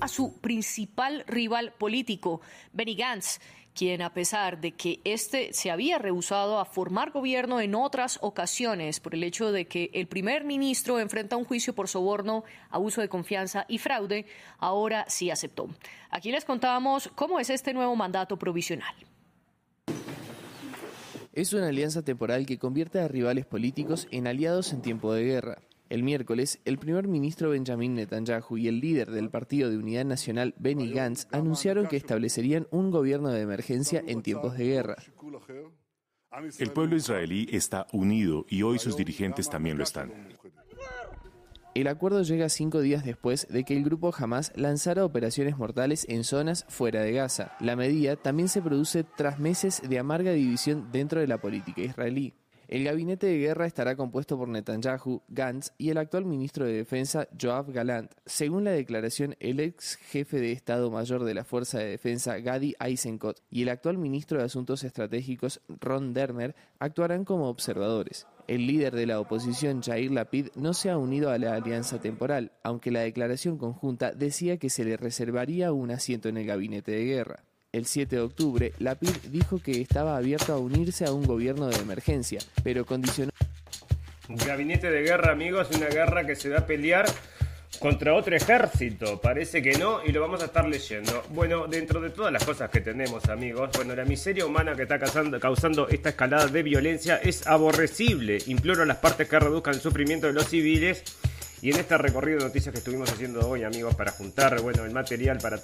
a su principal rival político, Benny Gantz, quien a pesar de que este se había rehusado a formar gobierno en otras ocasiones por el hecho de que el primer ministro enfrenta un juicio por soborno, abuso de confianza y fraude, ahora sí aceptó. Aquí les contábamos cómo es este nuevo mandato provisional. Es una alianza temporal que convierte a rivales políticos en aliados en tiempo de guerra. El miércoles, el primer ministro Benjamin Netanyahu y el líder del Partido de Unidad Nacional, Benny Gantz, anunciaron que establecerían un gobierno de emergencia en tiempos de guerra. El pueblo israelí está unido y hoy sus dirigentes también lo están. El acuerdo llega cinco días después de que el grupo Hamas lanzara operaciones mortales en zonas fuera de Gaza. La medida también se produce tras meses de amarga división dentro de la política israelí. El gabinete de guerra estará compuesto por Netanyahu, Gantz y el actual ministro de Defensa, Joab Galant. Según la declaración, el ex jefe de Estado Mayor de la Fuerza de Defensa, Gadi Eisenkot, y el actual ministro de Asuntos Estratégicos, Ron Dermer, actuarán como observadores. El líder de la oposición, Jair Lapid, no se ha unido a la alianza temporal, aunque la declaración conjunta decía que se le reservaría un asiento en el gabinete de guerra. El 7 de octubre, la PID dijo que estaba abierto a unirse a un gobierno de emergencia, pero condicionó... Gabinete de guerra, amigos, una guerra que se va a pelear contra otro ejército. Parece que no y lo vamos a estar leyendo. Bueno, dentro de todas las cosas que tenemos, amigos, bueno, la miseria humana que está causando, causando esta escalada de violencia es aborrecible. Imploro a las partes que reduzcan el sufrimiento de los civiles y en este recorrido de noticias que estuvimos haciendo hoy, amigos, para juntar bueno, el material para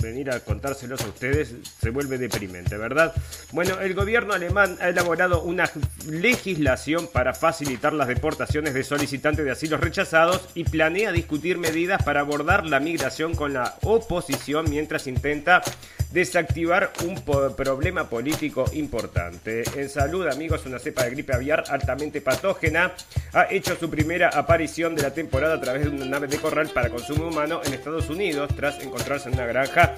venir a contárselos a ustedes, se vuelve deprimente, ¿verdad? Bueno, el gobierno alemán ha elaborado una legislación para facilitar las deportaciones de solicitantes de asilos rechazados y planea discutir medidas para abordar la migración con la oposición mientras intenta desactivar un problema político importante. En salud, amigos, una cepa de gripe aviar altamente patógena ha hecho su primera aparición de la temporada a través de una nave de corral para consumo humano en Estados Unidos tras encontrarse en una granja.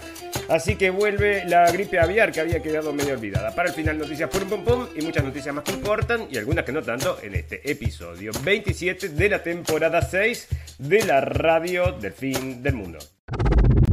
Así que vuelve la gripe aviar que había quedado medio olvidada. Para el final, noticias pum pum pum y muchas noticias más que importan y algunas que no tanto en este episodio 27 de la temporada 6 de la radio del fin del mundo.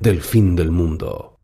del fin del mundo.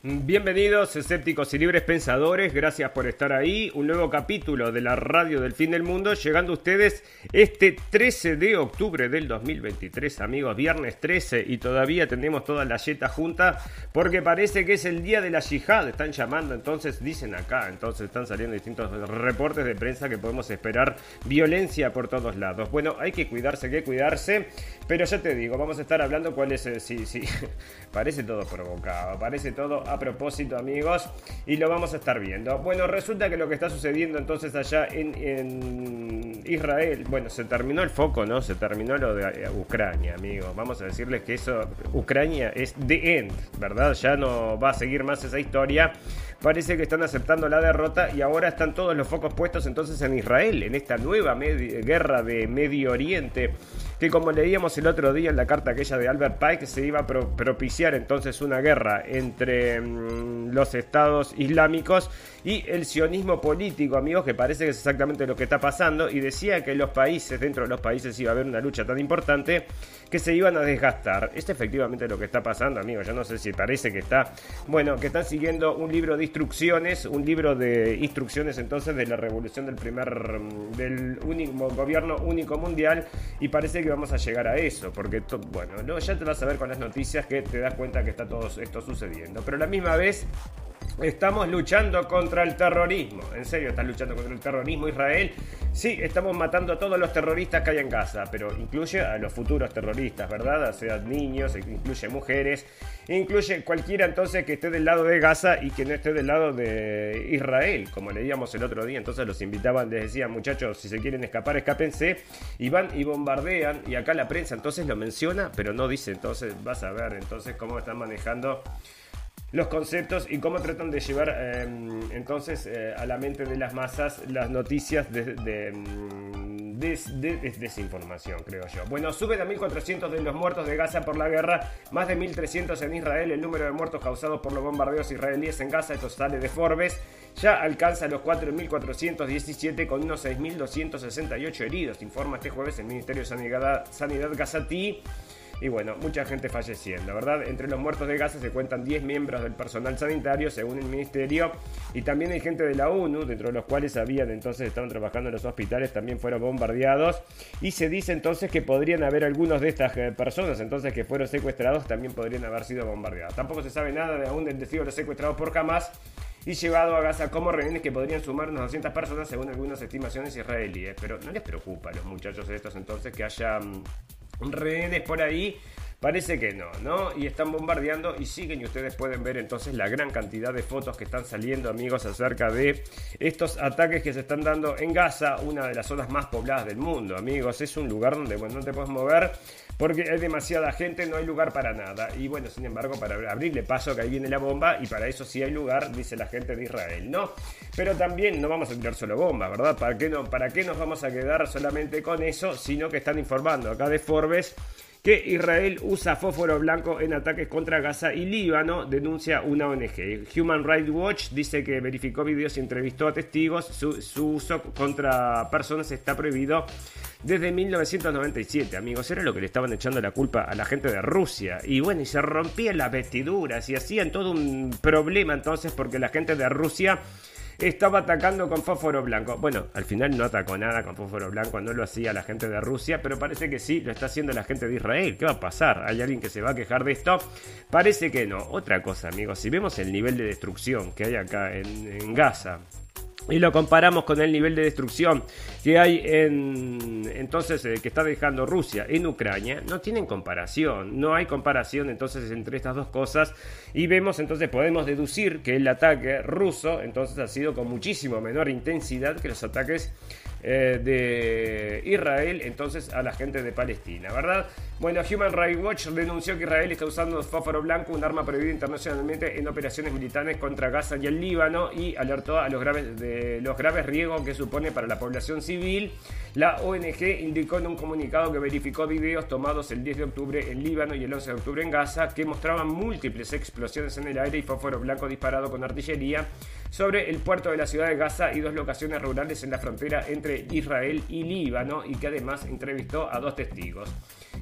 Bienvenidos escépticos y libres pensadores, gracias por estar ahí. Un nuevo capítulo de la radio del fin del mundo, llegando a ustedes este 13 de octubre del 2023, amigos, viernes 13 y todavía tenemos toda la yeta junta porque parece que es el día de la yihad, están llamando, entonces dicen acá, entonces están saliendo distintos reportes de prensa que podemos esperar violencia por todos lados. Bueno, hay que cuidarse, hay que cuidarse, pero ya te digo, vamos a estar hablando cuál es, eh, sí, sí, parece todo provocado, parece todo a propósito, amigos, y lo vamos a estar viendo. Bueno, resulta que lo que está sucediendo entonces allá en, Israel, bueno, se terminó el foco, ¿no? Se terminó lo de eh, Ucrania, amigos. Vamos a decirles que eso, Ucrania es the end, ¿verdad? Ya no va a seguir más esa historia. Parece que están aceptando la derrota y ahora están todos los focos puestos entonces en Israel, en esta nueva guerra de Medio Oriente que como leíamos el otro día en la carta aquella de Albert Pike, se iba a propiciar entonces una guerra entre mm, los estados islámicos y el sionismo político, amigos, que parece que es exactamente lo que está pasando, y decía que los países, dentro de los países iba a haber una lucha tan importante que se iban a desgastar. Es efectivamente lo que está pasando, amigos, ya no sé si parece que está, bueno, que están siguiendo un libro de instrucciones, un libro de instrucciones entonces de la revolución del primer, mm, del único gobierno único mundial, y parece que vamos a llegar a eso, porque bueno, ya te vas a ver con las noticias que te das cuenta que está todo esto sucediendo. Pero a la misma vez Estamos luchando contra el terrorismo. ¿En serio estás luchando contra el terrorismo Israel? Sí, estamos matando a todos los terroristas que hay en Gaza, pero incluye a los futuros terroristas, ¿verdad? O niños, incluye mujeres, incluye cualquiera entonces que esté del lado de Gaza y que no esté del lado de Israel, como leíamos el otro día. Entonces los invitaban, les decían, muchachos, si se quieren escapar, escápense. Y van y bombardean, y acá la prensa entonces lo menciona, pero no dice, entonces vas a ver entonces cómo están manejando los conceptos y cómo tratan de llevar em, entonces eh, a la mente de las masas las noticias de, em, desinformación, creo yo. Bueno, suben a 1.400 de los muertos de Gaza por la guerra, más de 1.300 en Israel, el número de muertos causados por los bombardeos israelíes en Gaza, esto sale de Forbes, ya alcanza los 4.417 con unos 6.268 heridos, informa este jueves el Ministerio de Sanidad, Sanidad Gazatí. Y bueno, mucha gente falleciendo, ¿verdad? Entre los muertos de Gaza se cuentan 10 miembros del personal sanitario, según el ministerio, y también hay gente de la ONU, dentro de los cuales habían entonces estaban trabajando en los hospitales, también fueron bombardeados, y se dice entonces que podrían haber algunos de estas eh, personas, entonces que fueron secuestrados, también podrían haber sido bombardeados. Tampoco se sabe nada de aún del destino de los secuestrados por Hamas y llevado a Gaza como rehenes que podrían sumar unas 200 personas según algunas estimaciones israelíes. Pero no les preocupa a los muchachos estos entonces que haya mm, rehenes por ahí. Parece que no, ¿no? Y están bombardeando y siguen y ustedes pueden ver entonces la gran cantidad de fotos que están saliendo amigos acerca de estos ataques que se están dando en Gaza, una de las zonas más pobladas del mundo amigos. Es un lugar donde bueno, no te puedes mover porque hay demasiada gente, no hay lugar para nada. Y bueno, sin embargo, para abrirle paso que ahí viene la bomba y para eso sí hay lugar, dice la gente de Israel, ¿no? Pero también no vamos a tirar solo bombas, ¿verdad? ¿Para qué, no, ¿Para qué nos vamos a quedar solamente con eso? Sino que están informando acá de Forbes que Israel usa fósforo blanco en ataques contra Gaza y Líbano, denuncia una ONG. Human Rights Watch dice que verificó videos y entrevistó a testigos. Su, uso contra personas está prohibido desde 1997, amigos. Era lo que le estaban echando la culpa a la gente de Rusia. Y bueno, y se rompían las vestiduras y hacían todo un problema entonces porque la gente de Rusia estaba atacando con fósforo blanco. Bueno, al final no atacó nada con fósforo blanco, no lo hacía la gente de Rusia, pero parece que sí, lo está haciendo la gente de Israel. ¿Qué va a pasar? ¿Hay alguien que se va a quejar de esto? Parece que no. Otra cosa, amigos, si vemos el nivel de destrucción que hay acá en, Gaza, y lo comparamos con el nivel de destrucción que hay en entonces eh, que está dejando Rusia en Ucrania, no tienen comparación, no hay comparación entonces entre estas dos cosas. Y vemos entonces podemos deducir que el ataque ruso entonces ha sido con muchísimo menor intensidad que los ataques eh, de Israel entonces a la gente de Palestina, ¿verdad? Bueno, Human Rights Watch denunció que Israel está usando fósforo blanco, un arma prohibida internacionalmente en operaciones militares contra Gaza y el Líbano y alertó a los graves, los graves riesgos que supone para la población civil. La ONG indicó en un comunicado que verificó videos tomados el 10 de octubre en Líbano y el 11 de octubre en Gaza que mostraban múltiples explosiones en el aire y fósforo blanco disparado con artillería sobre el puerto de la ciudad de Gaza y dos locaciones rurales en la frontera entre Israel y Líbano y que además entrevistó a dos testigos.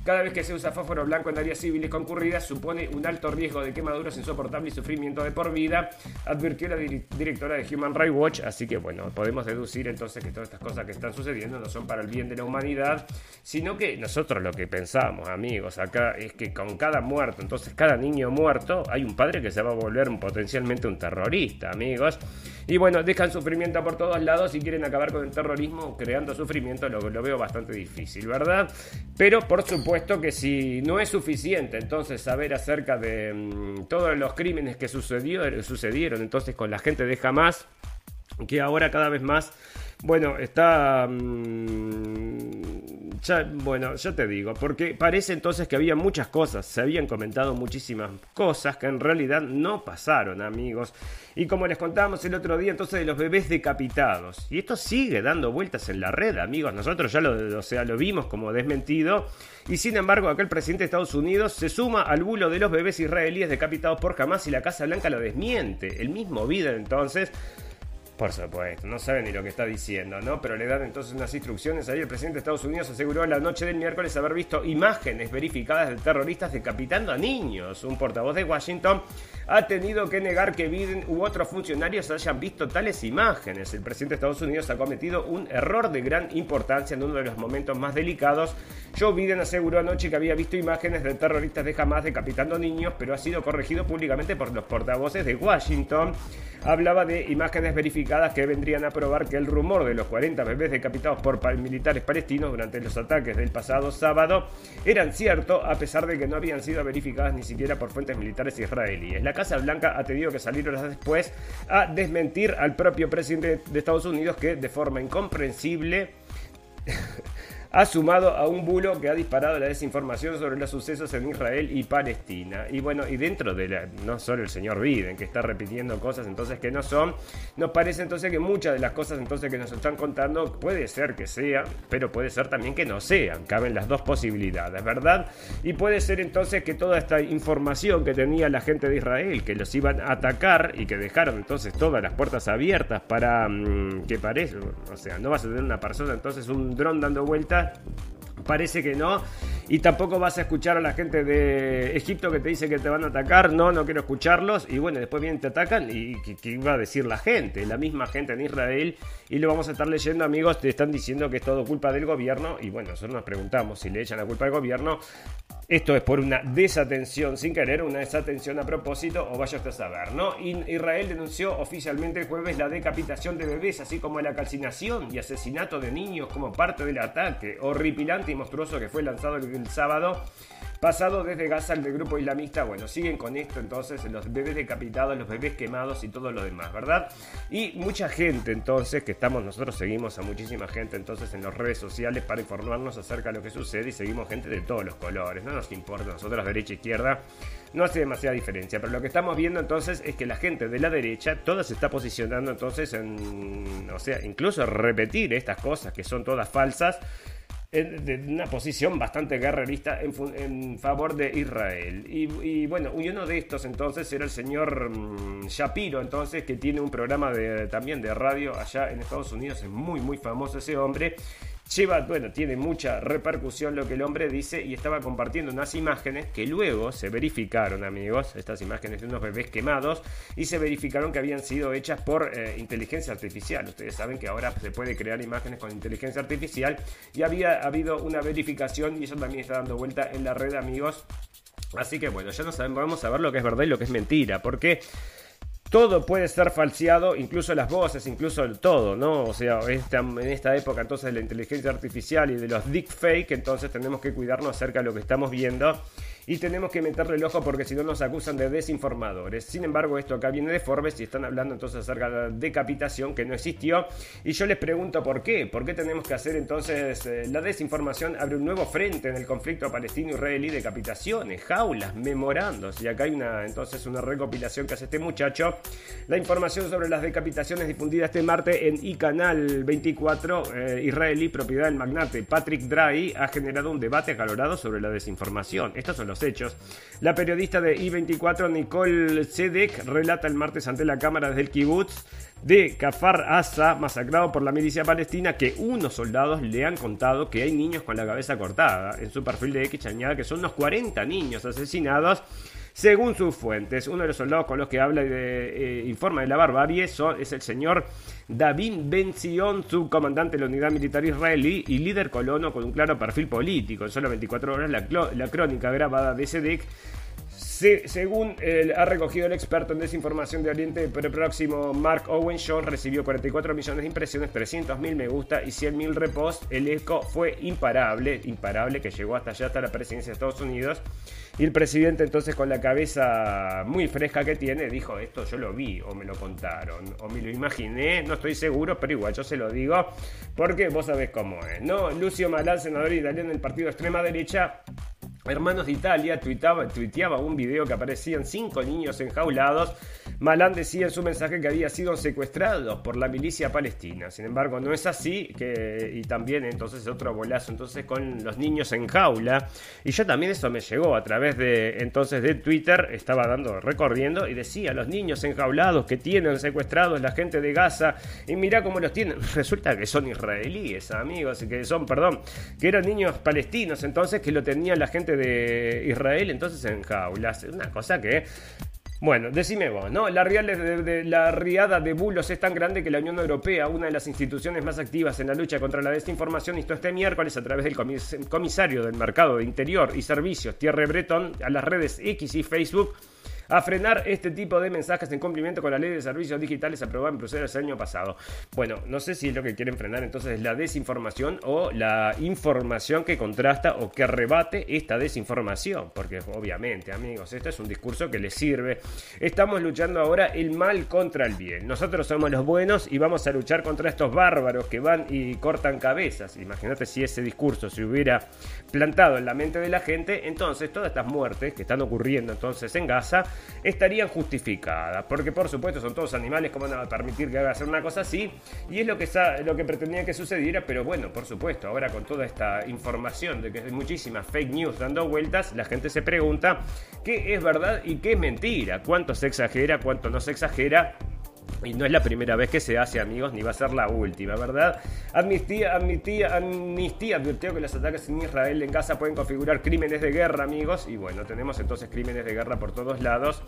Cada vez que se usa fósforo blanco en áreas civiles concurridas supone un alto riesgo de quemaduras insoportables y sufrimiento de por vida, advirtió la directora de Human Rights Watch. Así que bueno, podemos deducir entonces que todas estas cosas que están sucediendo no son para el bien de la humanidad, sino que nosotros lo que pensamos, amigos, acá es que con cada muerto, entonces cada niño muerto, hay un padre que se va a volver potencialmente un terrorista, amigos. Y bueno, dejan sufrimiento por todos lados y quieren acabar con el terrorismo creando sufrimiento, lo, lo veo bastante difícil, ¿verdad? Pero por supuesto que si no es suficiente entonces saber acerca de mm, todos los crímenes que sucedió, sucedieron entonces con la gente de Hamas, que ahora cada vez más bueno, está... Mm, ya, bueno, ya te digo, porque parece entonces que había muchas cosas, se habían comentado muchísimas cosas que en realidad no pasaron, amigos. Y como les contábamos el otro día, entonces de los bebés decapitados. Y esto sigue dando vueltas en la red, amigos. Nosotros ya lo, o sea, lo vimos como desmentido. Y sin embargo, acá el presidente de Estados Unidos se suma al bulo de los bebés israelíes decapitados por Hamas y la Casa Blanca lo desmiente. El mismo video entonces por supuesto, no sabe ni lo que está diciendo, ¿no? Pero le dan entonces unas instrucciones. Ahí el presidente de Estados Unidos aseguró la noche del miércoles haber visto imágenes verificadas de terroristas decapitando a niños. Un portavoz de Washington ha tenido que negar que Biden u otros funcionarios hayan visto tales imágenes. El presidente de Estados Unidos ha cometido un error de gran importancia en uno de los momentos más delicados Joe Biden aseguró anoche que había visto imágenes de terroristas de Hamas decapitando niños, pero ha sido corregido públicamente por los portavoces de Washington. Hablaba de imágenes verificadas que vendrían a probar que el rumor de los 40 bebés decapitados por militares palestinos durante los ataques del pasado sábado eran cierto, a pesar de que no habían sido verificadas ni siquiera por fuentes militares israelíes. La Casa Blanca ha tenido que salir horas después a desmentir al propio presidente de Estados Unidos que de forma incomprensible ha sumado a un bulo que ha disparado la desinformación sobre los sucesos en Israel y Palestina. Y bueno, y dentro de la, no solo el señor Biden, que está repitiendo cosas entonces que no son, nos parece entonces que muchas de las cosas entonces que nos están contando puede ser que sean, pero puede ser también que no sean. Caben las dos posibilidades, ¿verdad? Y puede ser entonces que toda esta información que tenía la gente de Israel, que los iban a atacar y que dejaron entonces todas las puertas abiertas para mm, que parece, o sea, no vas a tener una persona entonces un dron dando vueltas that Parece que no. Y tampoco vas a escuchar a la gente de Egipto que te dice que te van a atacar. No, no quiero escucharlos. Y bueno, después vienen, te atacan. ¿Y qué, iba a decir la gente? La misma gente en Israel. Y lo vamos a estar leyendo, amigos. Te están diciendo que es todo culpa del gobierno. Y bueno, nosotros nos preguntamos si le echan la culpa al gobierno. Esto es por una desatención sin querer, una desatención a propósito, o vaya usted a saber, ¿no? Israel denunció oficialmente el jueves la decapitación de bebés, así como la calcinación y asesinato de niños como parte del ataque horripilante y monstruoso que fue lanzado el sábado Pasado desde Gaza el del grupo islamista, bueno, siguen con esto entonces, los bebés decapitados, los bebés quemados y todo lo demás, ¿verdad? Y mucha gente entonces, que estamos, nosotros seguimos a muchísima gente entonces en las redes sociales para informarnos acerca de lo que sucede y seguimos gente de todos los colores, no nos importa, nosotros derecha e izquierda, no hace demasiada diferencia, pero lo que estamos viendo entonces es que la gente de la derecha, toda se está posicionando entonces en, o sea, incluso repetir estas cosas que son todas falsas, de una posición bastante guerrerista en, favor de Israel. Y, bueno, uno de estos entonces era el señor mm, Shapiro, entonces, que tiene un programa de, también de radio allá en Estados Unidos, es muy, muy famoso ese hombre. Lleva, bueno, tiene mucha repercusión lo que el hombre dice y estaba compartiendo unas imágenes que luego se verificaron, amigos, estas imágenes de unos bebés quemados y se verificaron que habían sido hechas por eh, inteligencia artificial. Ustedes saben que ahora se puede crear imágenes con inteligencia artificial y había habido una verificación y eso también está dando vuelta en la red, amigos. Así que bueno, ya no sabemos, vamos a ver lo que es verdad y lo que es mentira, porque todo puede ser falseado, incluso las voces, incluso todo, ¿no? O sea, en esta época entonces de la inteligencia artificial y de los deepfake, entonces tenemos que cuidarnos acerca de lo que estamos viendo y tenemos que meterle el ojo porque si no nos acusan de desinformadores. Sin embargo, esto acá viene de Forbes y están hablando entonces acerca de la decapitación que no existió. Y yo les pregunto por qué. ¿Por qué tenemos que hacer entonces eh, la desinformación? Abre un nuevo frente en el conflicto palestino-israelí, decapitaciones, jaulas, memorandos. Y acá hay una entonces una recopilación que hace este muchacho. La información sobre las decapitaciones difundida este martes en iCanal 24 eh, israelí, propiedad del magnate Patrick Dry, ha generado un debate acalorado sobre la desinformación. Estos son los hechos. La periodista de I-24, Nicole Sedek, relata el martes ante la cámara del kibbutz de Kafar Asa, masacrado por la milicia palestina, que unos soldados le han contado que hay niños con la cabeza cortada. En su perfil de X añade que son unos 40 niños asesinados. Según sus fuentes, uno de los soldados con los que habla y eh, informa de la barbarie es el señor David Ben Zion, subcomandante de la unidad militar israelí y líder colono con un claro perfil político. En solo 24 horas, la, crónica grabada de Según ha recogido el experto en desinformación de Oriente Próximo Mark Owen, John recibió 44 millones de impresiones, 300 mil me gusta y 100 mil reposts. El eco fue imparable, imparable, que llegó hasta allá, hasta la presidencia de Estados Unidos. Y el presidente entonces con la cabeza muy fresca que tiene, dijo, esto yo lo vi o me lo contaron o me lo imaginé, no estoy seguro, pero igual yo se lo digo porque vos sabés cómo es, ¿no? Lucio Malán, senador italiano del partido extrema derecha, Hermanos de Italia tuitaba, tuiteaba un video que aparecían cinco niños enjaulados. Malán decía en su mensaje que había sido secuestrados por la milicia palestina. Sin embargo, no es así. Que, y también entonces otro bolazo entonces con los niños en jaula. Y yo también eso me llegó a través de entonces de Twitter. Estaba dando, recorriendo y decía los niños enjaulados que tienen secuestrados la gente de Gaza. Y mira cómo los tienen. Resulta que son israelíes, amigos. Que son, perdón, que eran niños palestinos entonces que lo tenía la gente de Israel entonces en jaulas. Una cosa que Bueno, decime vos, ¿no? La, de, la riada de bulos es tan grande que la Unión Europea, una de las instituciones más activas en la lucha contra la desinformación, instó este miércoles a través del comisario del Mercado de Interior y Servicios, Thierry Breton, a las redes X y Facebook a frenar este tipo de mensajes en cumplimiento con la ley de servicios digitales aprobada en Bruselas el año pasado. Bueno, no sé si es lo que quieren frenar entonces es la desinformación o la información que contrasta o que rebate esta desinformación, porque obviamente, amigos, este es un discurso que les sirve. Estamos luchando ahora el mal contra el bien. Nosotros somos los buenos y vamos a luchar contra estos bárbaros que van y cortan cabezas. Imagínate si ese discurso se hubiera plantado en la mente de la gente, entonces todas estas muertes que están ocurriendo entonces en Gaza estarían justificadas. Porque por supuesto son todos animales, ¿cómo van a permitir que haga hacer una cosa así? Y es lo que, lo que pretendía que sucediera, pero bueno, por supuesto, ahora con toda esta información de que hay muchísimas fake news dando vueltas, la gente se pregunta qué es verdad y qué es mentira, cuánto se exagera, cuánto no se exagera y no es la primera vez que se hace, amigos, ni va a ser la última, ¿verdad? Amnistía, amnistía, amnistía advirtió que los ataques en Israel en Gaza pueden configurar crímenes de guerra, amigos. Y bueno, tenemos entonces crímenes de guerra por todos lados.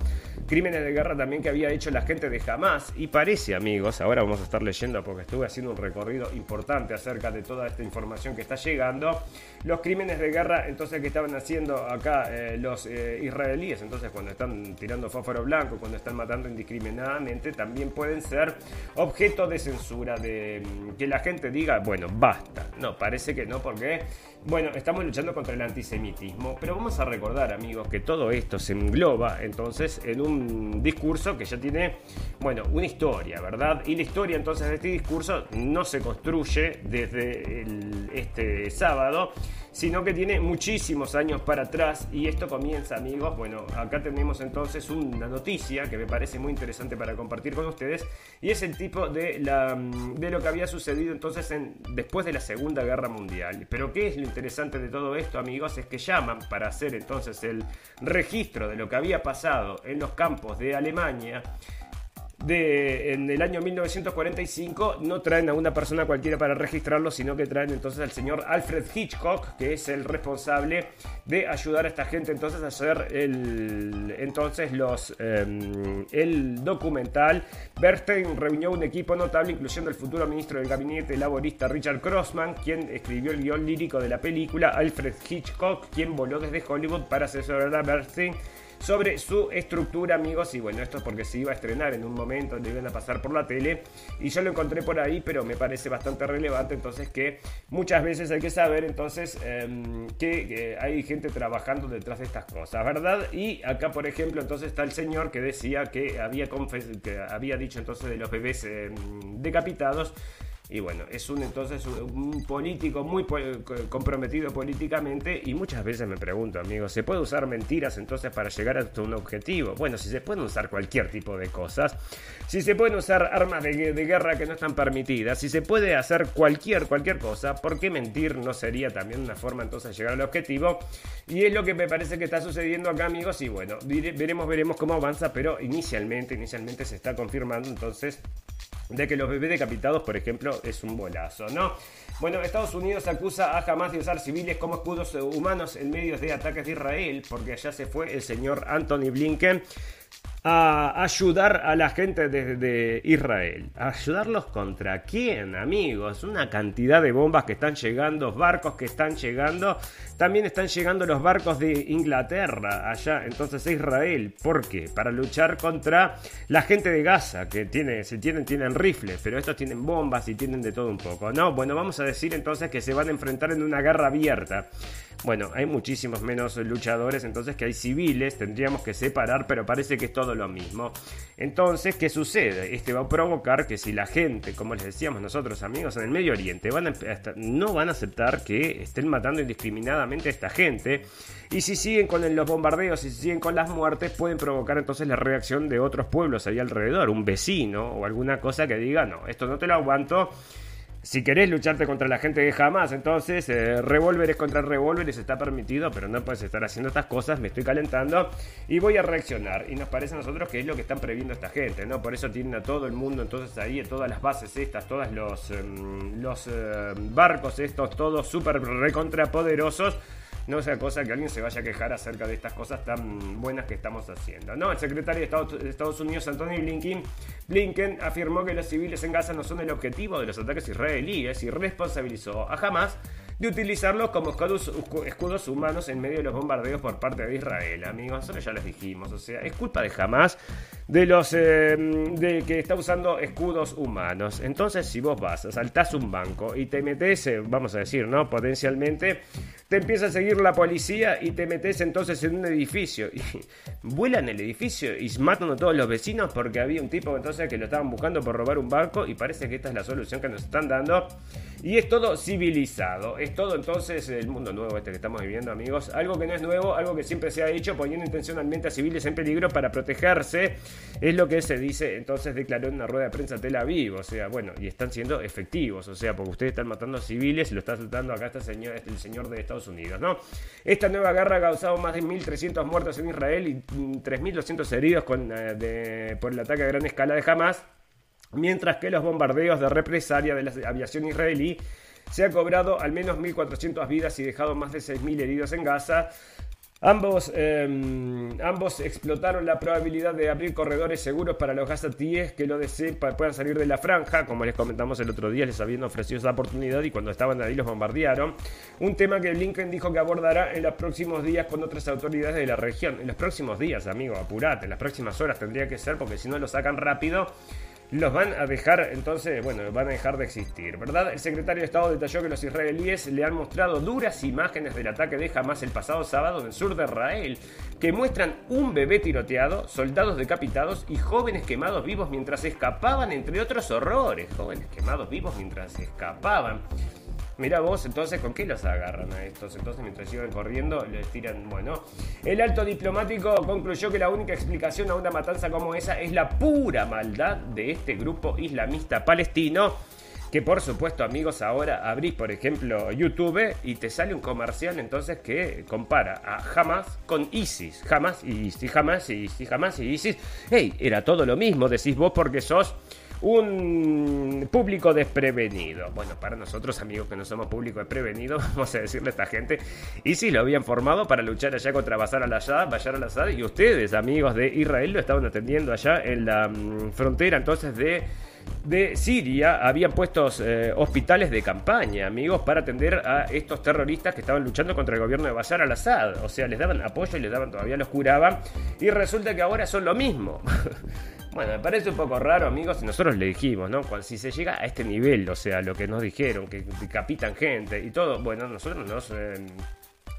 Crímenes de guerra también que había hecho la gente de Hamas. Y parece, amigos, ahora vamos a estar leyendo porque estuve haciendo un recorrido importante acerca de toda esta información que está llegando. Los crímenes de guerra, entonces, que estaban haciendo acá eh, los eh, israelíes, entonces, cuando están tirando fósforo blanco, cuando están matando indiscriminadamente, también pueden ser objeto de censura, de mm, que la gente diga, bueno, basta. No, parece que no, porque, bueno, estamos luchando contra el antisemitismo, pero vamos a recordar, amigos, que todo esto se engloba entonces en un discurso que ya tiene, bueno, una historia, ¿verdad? Y la historia entonces de este discurso no se construye desde este sábado, sino que tiene muchísimos años para atrás y esto comienza amigos, bueno, acá tenemos entonces una noticia que me parece muy interesante para compartir con ustedes y es el tipo de, la, de lo que había sucedido entonces en, después de la Segunda Guerra Mundial. Pero ¿qué es lo interesante de todo esto amigos? Es que llaman para hacer entonces el registro de lo que había pasado en los campos de Alemania en el año 1945 no traen a una persona cualquiera para registrarlo, sino que traen entonces al señor Alfred Hitchcock, que es el responsable de ayudar a esta gente entonces a hacer el, entonces los, em, el documental. Bernstein reunió un equipo notable, incluyendo el futuro ministro del gabinete laborista Richard Crossman, quien escribió el guion lírico de la película, Alfred Hitchcock, quien voló desde Hollywood para asesorar a Bernstein sobre su estructura, amigos. Y bueno, esto es porque se iba a estrenar en un momento, le iban a pasar por la tele. Y yo lo encontré por ahí, pero me parece bastante relevante. Entonces, que muchas veces hay que saber, entonces, em, que, hay gente trabajando detrás de estas cosas, ¿verdad? Y acá, por ejemplo, entonces está el señor que decía que había, que había dicho entonces de los bebés em, decapitados y bueno, es un entonces un político muy comprometido políticamente y muchas veces me pregunto, amigos, ¿se puede usar mentiras entonces para llegar a un objetivo? Bueno, si se pueden usar cualquier tipo de cosas, si se pueden usar armas de, guerra que no están permitidas, si se puede hacer cualquier, cualquier cosa, ¿por qué mentir no sería también una forma entonces de llegar al objetivo? Y es lo que me parece que está sucediendo acá, amigos, y bueno, veremos, veremos cómo avanza, pero inicialmente, inicialmente se está confirmando entonces de que los bebés decapitados, por ejemplo, es un bolazo, ¿no? Bueno, Estados Unidos acusa a Hamas de usar civiles como escudos humanos en medios de ataques de Israel, porque allá se fue el señor Anthony Blinken a ayudar a la gente desde Israel. ¿Ayudarlos contra quién, amigos? Una cantidad de bombas que están llegando, barcos que están llegando. También están llegando los barcos de Inglaterra allá, entonces a Israel. ¿Por qué? Para luchar contra la gente de Gaza, que tiene, si tienen, tienen rifles, pero estos tienen bombas y tienen de todo un poco. No, bueno, vamos a decir entonces que se van a enfrentar en una guerra abierta. Bueno, hay muchísimos menos luchadores, entonces que hay civiles, tendríamos que separar, pero parece que es todo lo mismo. Entonces, ¿qué sucede? Este va a provocar que si la gente, como les decíamos nosotros amigos en el Medio Oriente, van no van a aceptar que estén matando indiscriminadamente a esta gente, y si siguen con los bombardeos, y si siguen con las muertes, pueden provocar entonces la reacción de otros pueblos ahí alrededor, un vecino o alguna cosa que diga, no, esto no te lo aguanto si querés lucharte contra la gente que jamás, entonces eh, revólveres contra revólveres está permitido, pero no puedes estar haciendo estas cosas, me estoy calentando y voy a reaccionar. Y nos parece a nosotros que es lo que están previendo esta gente, ¿no? Por eso tienen a todo el mundo entonces ahí, todas las bases estas, todos los, em, em, barcos estos, todos súper recontrapoderosos no sea cosa que alguien se vaya a quejar acerca de estas cosas tan buenas que estamos haciendo. No, el secretario de Estados Unidos, Anthony Blinken, Blinken afirmó que los civiles en Gaza no son el objetivo de los ataques israelíes y responsabilizó a Hamas de utilizarlos como escudos, humanos en medio de los bombardeos por parte de Israel, amigos. Nosotros ya les dijimos, o sea, es culpa de Hamas de los eh, de que está usando escudos humanos. Entonces, si vos vas, saltás un banco y te metes, eh, vamos a decir, ¿no? Potencialmente, te empieza a seguir la policía y te metes entonces en un edificio y vuelan el edificio y matan a todos los vecinos porque había un tipo entonces que lo estaban buscando por robar un banco y parece que esta es la solución que nos están dando. Y es todo civilizado, es todo entonces el mundo nuevo este que estamos viviendo, amigos. Algo que no es nuevo, algo que siempre se ha hecho poniendo intencionalmente a civiles en peligro para protegerse. Es lo que se dice, entonces declaró en una rueda de prensa Tel Aviv. O sea, bueno, y están siendo efectivos. O sea, porque ustedes están matando a civiles lo está saltando acá este señor, este, el señor de Estados Unidos, ¿no? Esta nueva guerra ha causado más de 1.300 muertos en Israel y 3.200 heridos con, eh, por el ataque a gran escala de Hamas mientras que los bombardeos de represalia de la aviación israelí se ha cobrado al menos 1.400 vidas y dejado más de 6.000 heridos en Gaza. Ambos, em, ambos explotaron la probabilidad de abrir corredores seguros para los gazatíes que lo deseen puedan salir de la franja, como les comentamos el otro día, les habían ofrecido esa oportunidad y cuando estaban ahí los bombardearon. Un tema que Blinken dijo que abordará en los próximos días con otras autoridades de la región. En los próximos días, amigo, apurate, en las próximas horas tendría que ser porque si no lo sacan rápido los van a dejar, entonces, bueno, van a dejar de existir, ¿verdad? El secretario de Estado detalló que los israelíes le han mostrado duras imágenes del ataque de Hamas el pasado sábado en el sur de Israel, que muestran un bebé tiroteado, soldados decapitados y jóvenes quemados vivos mientras escapaban, entre otros horrores. Jóvenes quemados vivos mientras escapaban. Mira vos, entonces, ¿con qué los agarran a estos? Entonces, mientras siguen corriendo, les tiran, bueno. El alto diplomático concluyó que la única explicación a una matanza como esa es la pura maldad de este grupo islamista palestino. Que por supuesto, amigos, ahora abrís, por ejemplo, YouTube y te sale un comercial entonces que compara a Hamas con ISIS. Hamas y ISIS, Hamas y ISIS, Hamas y ISIS. ¡Ey! Era todo lo mismo, decís vos porque sos un público desprevenido. Bueno, para nosotros, amigos que no somos público desprevenido, vamos a decirle a esta gente. Y si lo habían formado para luchar allá contra Bashar al-Assad, Bashar al-Assad, y ustedes, amigos de Israel, lo estaban atendiendo allá en la mm, frontera entonces de de Siria habían puestos eh, hospitales de campaña, amigos, para atender a estos terroristas que estaban luchando contra el gobierno de Bashar al-Assad. O sea, les daban apoyo y les daban, todavía los curaban. Y resulta que ahora son lo mismo. Bueno, me parece un poco raro, amigos, y nosotros le dijimos, ¿no? Si se llega a este nivel, o sea, lo que nos dijeron, que decapitan gente y todo, bueno, nosotros nos... Eh,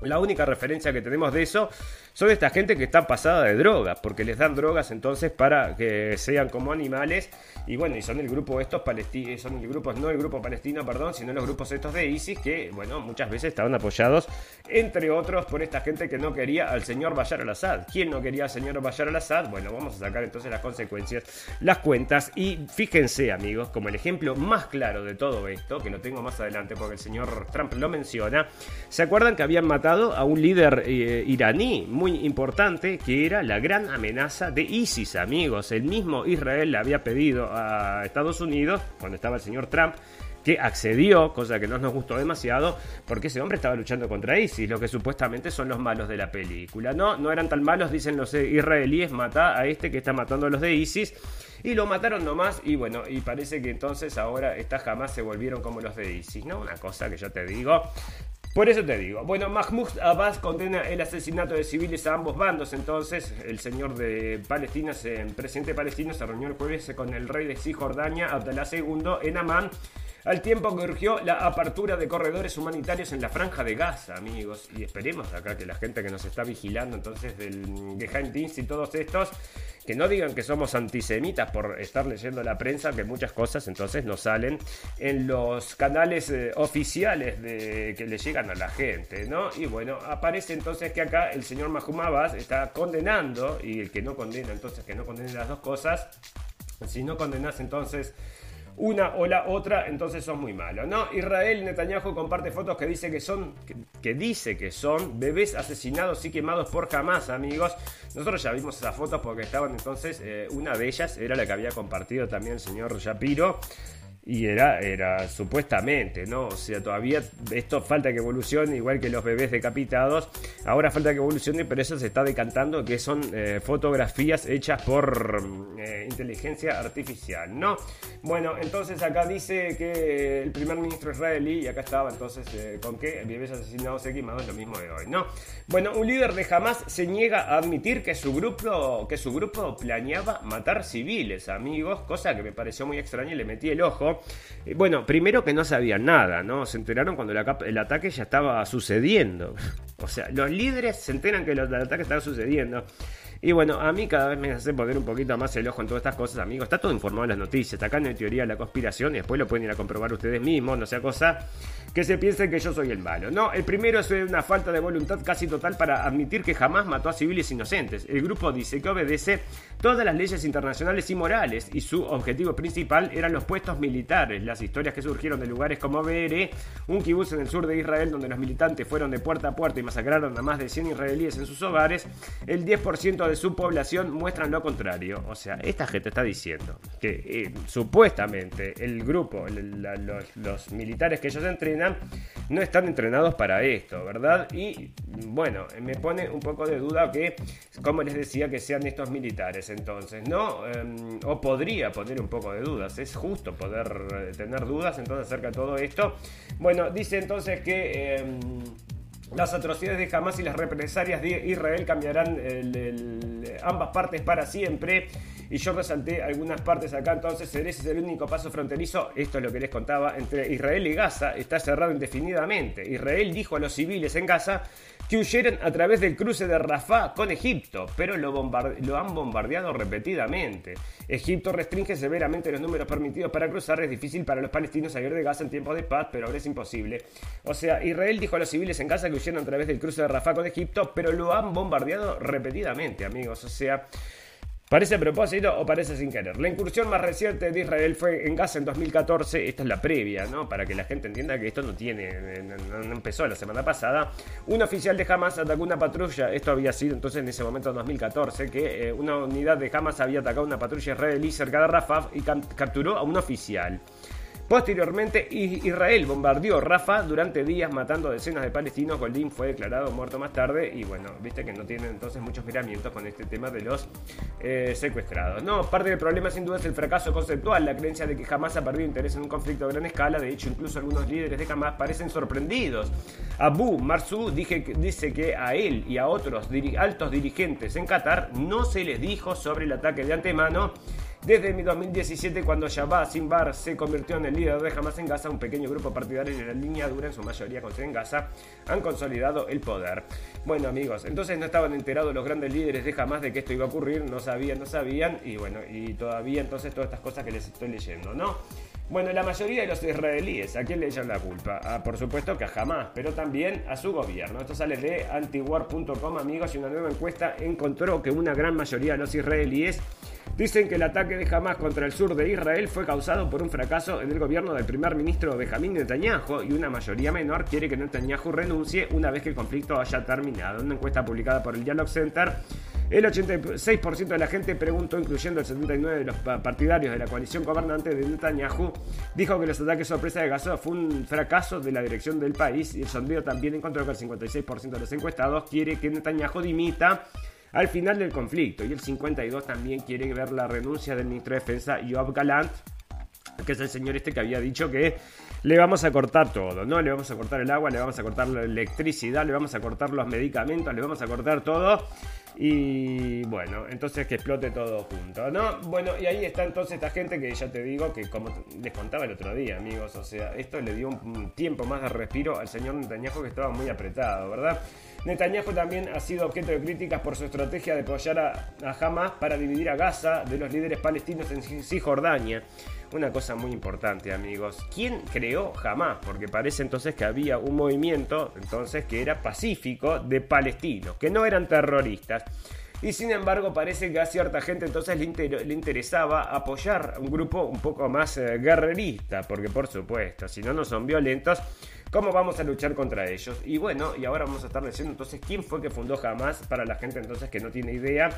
la única referencia que tenemos de eso son esta gente que está pasada de drogas, porque les dan drogas entonces para que sean como animales y bueno, y son el grupo estos palestinos, son el grupo, no el grupo palestino, perdón, sino los grupos estos de ISIS que, bueno, muchas veces estaban apoyados, entre otros, por esta gente que no quería al señor Bashar al-Assad. ¿Quién no quería al señor Bashar al-Assad? Bueno, vamos a sacar entonces las consecuencias, las cuentas y fíjense, amigos, como el ejemplo más claro de todo esto, que lo tengo más adelante porque el señor Trump lo menciona, ¿se acuerdan que habían matado a un líder eh, iraní muy importante que era la gran amenaza de ISIS, amigos? El mismo Israel le había pedido a Estados Unidos, cuando estaba el señor Trump, que accedió, cosa que no nos gustó demasiado, porque ese hombre estaba luchando contra ISIS, lo que supuestamente son los malos de la película. No, no eran tan malos, dicen los israelíes, mata a este que está matando a los de ISIS. Y lo mataron nomás y bueno, y parece que entonces ahora estas jamás se volvieron como los de ISIS, ¿no? Una cosa que yo te digo, por eso te digo, bueno, Mahmoud Abbas condena el asesinato de civiles a ambos bandos. Entonces, el señor de Palestina, el presidente palestino, se reunió el jueves con el rey de Cisjordania, Abdallah II, en Amán al tiempo que urgió la apertura de corredores humanitarios en la franja de Gaza, amigos. Y esperemos acá que la gente que nos está vigilando entonces del Geheim Dienst y todos estos, que no digan que somos antisemitas por estar leyendo la prensa, que muchas cosas entonces nos salen en los canales eh, oficiales de, que le llegan a la gente, ¿no? Y bueno, aparece entonces que acá el señor Mahmoud Abbas está condenando, y el que no condena, entonces que no condene las dos cosas, si no condenas entonces una o la otra, entonces son muy malos, ¿no? Israel Netanyahu comparte fotos que dice que son, que, dice que son bebés asesinados y quemados por jamás, amigos. Nosotros ya vimos esas fotos porque estaban entonces, eh, una de ellas era la que había compartido también el señor Shapiro. Y era, era supuestamente, ¿no? O sea, todavía esto falta que evolucione, igual que los bebés decapitados. Ahora falta que evolucione, pero eso se está decantando que son eh, fotografías hechas por eh, inteligencia artificial, ¿no? Bueno, entonces acá dice que el primer ministro israelí, y acá estaba entonces eh, con que bebés asesinados y quemados, lo mismo de hoy, ¿no? Bueno, un líder de Hamas se niega a admitir que su grupo, que su grupo planeaba matar civiles, amigos, cosa que me pareció muy extraña y le metí el ojo. Eh, bueno, primero que no sabían nada, ¿no? Se enteraron cuando el ataque ya estaba sucediendo. O sea, los líderes se enteran que el ataque estaba sucediendo. Y bueno, a mí cada vez me hace poner un poquito más el ojo en todas estas cosas, amigos. Está todo informado en las noticias. Acá no hay teoría la conspiración y después lo pueden ir a comprobar ustedes mismos, no sea cosa que se piense que yo soy el malo. No, el primero es una falta de voluntad casi total para admitir que jamás mató a civiles inocentes. El grupo dice que obedece todas las leyes internacionales y morales y su objetivo principal eran los puestos militares. Las historias que surgieron de lugares como Bere, un kibutz en el sur de Israel donde los militantes fueron de puerta a puerta y masacraron a más de 100 israelíes en sus hogares, el 10% de su población muestran lo contrario. O sea, esta gente está diciendo que eh, supuestamente el grupo, los, los militares que ellos entrenan, no están entrenados para esto, ¿verdad? Y bueno, me pone un poco de duda que, como les decía, que sean estos militares entonces, ¿no? Em, o podría poner un poco de dudas, es justo poder eh, tener dudas entonces acerca de todo esto. Bueno, dice entonces que... Em, las atrocidades de Hamas y las represalias de Israel cambiarán ambas partes para siempre. Y yo resalté algunas partes acá, entonces ese es el único paso fronterizo, esto es lo que les contaba, entre Israel y Gaza, está cerrado indefinidamente. Israel dijo a los civiles en Gaza que huyeran a través del cruce de Rafah con Egipto, pero lo, han bombardeado repetidamente. Egipto restringe severamente los números permitidos para cruzar, es difícil para los palestinos salir de Gaza en tiempos de paz, pero ahora es imposible. O sea, Israel dijo a los civiles en Gaza que huyeran a través del cruce de Rafah con Egipto, pero lo han bombardeado repetidamente, amigos. O sea, Parece propósito o parece sin querer. La incursión más reciente de Israel fue en Gaza en 2014. Esta es la previa, ¿no? Para que la gente entienda que esto no tiene, no, empezó la semana pasada. Un oficial de Hamas atacó una patrulla. Esto había sido entonces en ese momento en 2014 que eh, una unidad de Hamas había atacado una patrulla israelí cerca de Rafah y capturó a un oficial. Posteriormente, Israel bombardeó Rafa durante días matando decenas de palestinos. Goldín fue declarado muerto más tarde y bueno, viste que no tiene entonces muchos miramientos con este tema de los eh, secuestrados. No, parte del problema sin duda es el fracaso conceptual, la creencia de que jamás ha perdido interés en un conflicto a gran escala. De hecho, incluso algunos líderes de Hamas parecen sorprendidos. Abu Marzu dice que a él y a otros altos dirigentes en Qatar no se les dijo sobre el ataque de antemano desde 2017, cuando Shabbat Sinbar se convirtió en el líder de Hamas en Gaza, un pequeño grupo partidario de la línea dura, en su mayoría con en Gaza, han consolidado el poder. Bueno, amigos, entonces no estaban enterados los grandes líderes de Hamas de que esto iba a ocurrir, no sabían, no sabían, y bueno, y todavía entonces todas estas cosas que les estoy leyendo, ¿no? Bueno, la mayoría de los israelíes, ¿a quién le echan la culpa? Ah, por supuesto que a Hamas, pero también a su gobierno. Esto sale de antiwar.com, amigos, y una nueva encuesta encontró que una gran mayoría de los israelíes Dicen que el ataque de Hamas contra el sur de Israel fue causado por un fracaso en el gobierno del primer ministro Benjamin Netanyahu y una mayoría menor quiere que Netanyahu renuncie una vez que el conflicto haya terminado. Una encuesta publicada por el Dialogue Center, el 86% de la gente preguntó, incluyendo el 79% de los partidarios de la coalición gobernante de Netanyahu, dijo que los ataques sorpresa de Gaza fue un fracaso de la dirección del país y el sondeo también encontró que el 56% de los encuestados quiere que Netanyahu dimita al final del conflicto. Y el 52 también quiere ver la renuncia del ministro de Defensa, Joab Galant, que es el señor este que había dicho que le vamos a cortar todo, ¿no? Le vamos a cortar el agua, le vamos a cortar la electricidad, le vamos a cortar los medicamentos, le vamos a cortar todo. Y bueno, entonces que explote todo junto, ¿no? Bueno, y ahí está entonces esta gente que ya te digo que como les contaba el otro día, amigos, o sea, esto le dio un tiempo más de respiro al señor Netanyahu que estaba muy apretado, ¿verdad? Netanyahu también ha sido objeto de críticas por su estrategia de apoyar a, Hamas para dividir a Gaza de los líderes palestinos en Cisjordania. Una cosa muy importante, amigos. ¿Quién creó Hamas? Porque parece entonces que había un movimiento entonces que era pacífico de palestinos, que no eran terroristas. Y sin embargo parece que a cierta gente entonces le, interesaba apoyar a un grupo un poco más eh, guerrerista, porque por supuesto, si no, no son violentos, ¿cómo vamos a luchar contra ellos? Y bueno, y ahora vamos a estar diciendo entonces quién fue que fundó Hamas para la gente entonces que no tiene idea.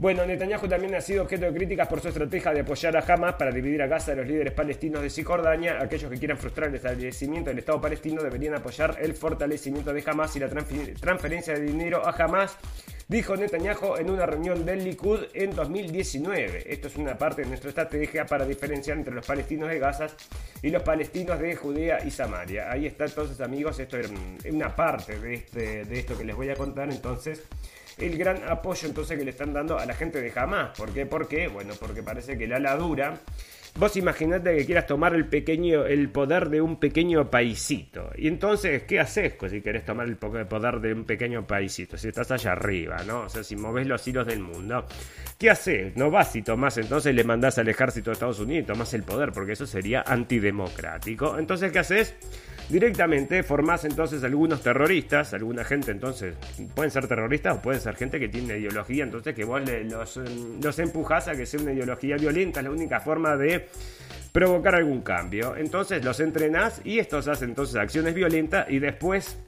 Bueno, Netanyahu también ha sido objeto de críticas por su estrategia de apoyar a Hamas para dividir a Gaza de los líderes palestinos de Cisjordania. Aquellos que quieran frustrar el establecimiento del Estado palestino deberían apoyar el fortalecimiento de Hamas y la transferencia de dinero a Hamas, dijo Netanyahu en una reunión del Likud en 2019. Esto es una parte de nuestra estrategia para diferenciar entre los palestinos de Gaza y los palestinos de Judea y Samaria. Ahí está entonces amigos, esto es una parte este, de esto que les voy a contar entonces el gran apoyo entonces que le están dando a la gente de Hamas. ¿Por qué? ¿Por qué? Bueno, porque parece que la ala dura. Vos imaginate que quieras tomar el pequeño, el poder de un pequeño paisito. Y entonces, ¿qué haces si querés tomar el poder de un pequeño paisito? Si estás allá arriba, ¿no? O sea, si moves los hilos del mundo. ¿Qué haces? No vas y tomás, entonces le mandás al ejército de Estados Unidos y tomás el poder, porque eso sería antidemocrático. Entonces, ¿qué haces? Directamente formás entonces algunos terroristas, alguna gente entonces, pueden ser terroristas o pueden ser gente que tiene ideología, entonces que vos los, em, los empujás a que sea una ideología violenta, es la única forma de provocar algún cambio. Entonces los entrenás y estos hacen entonces acciones violentas y después,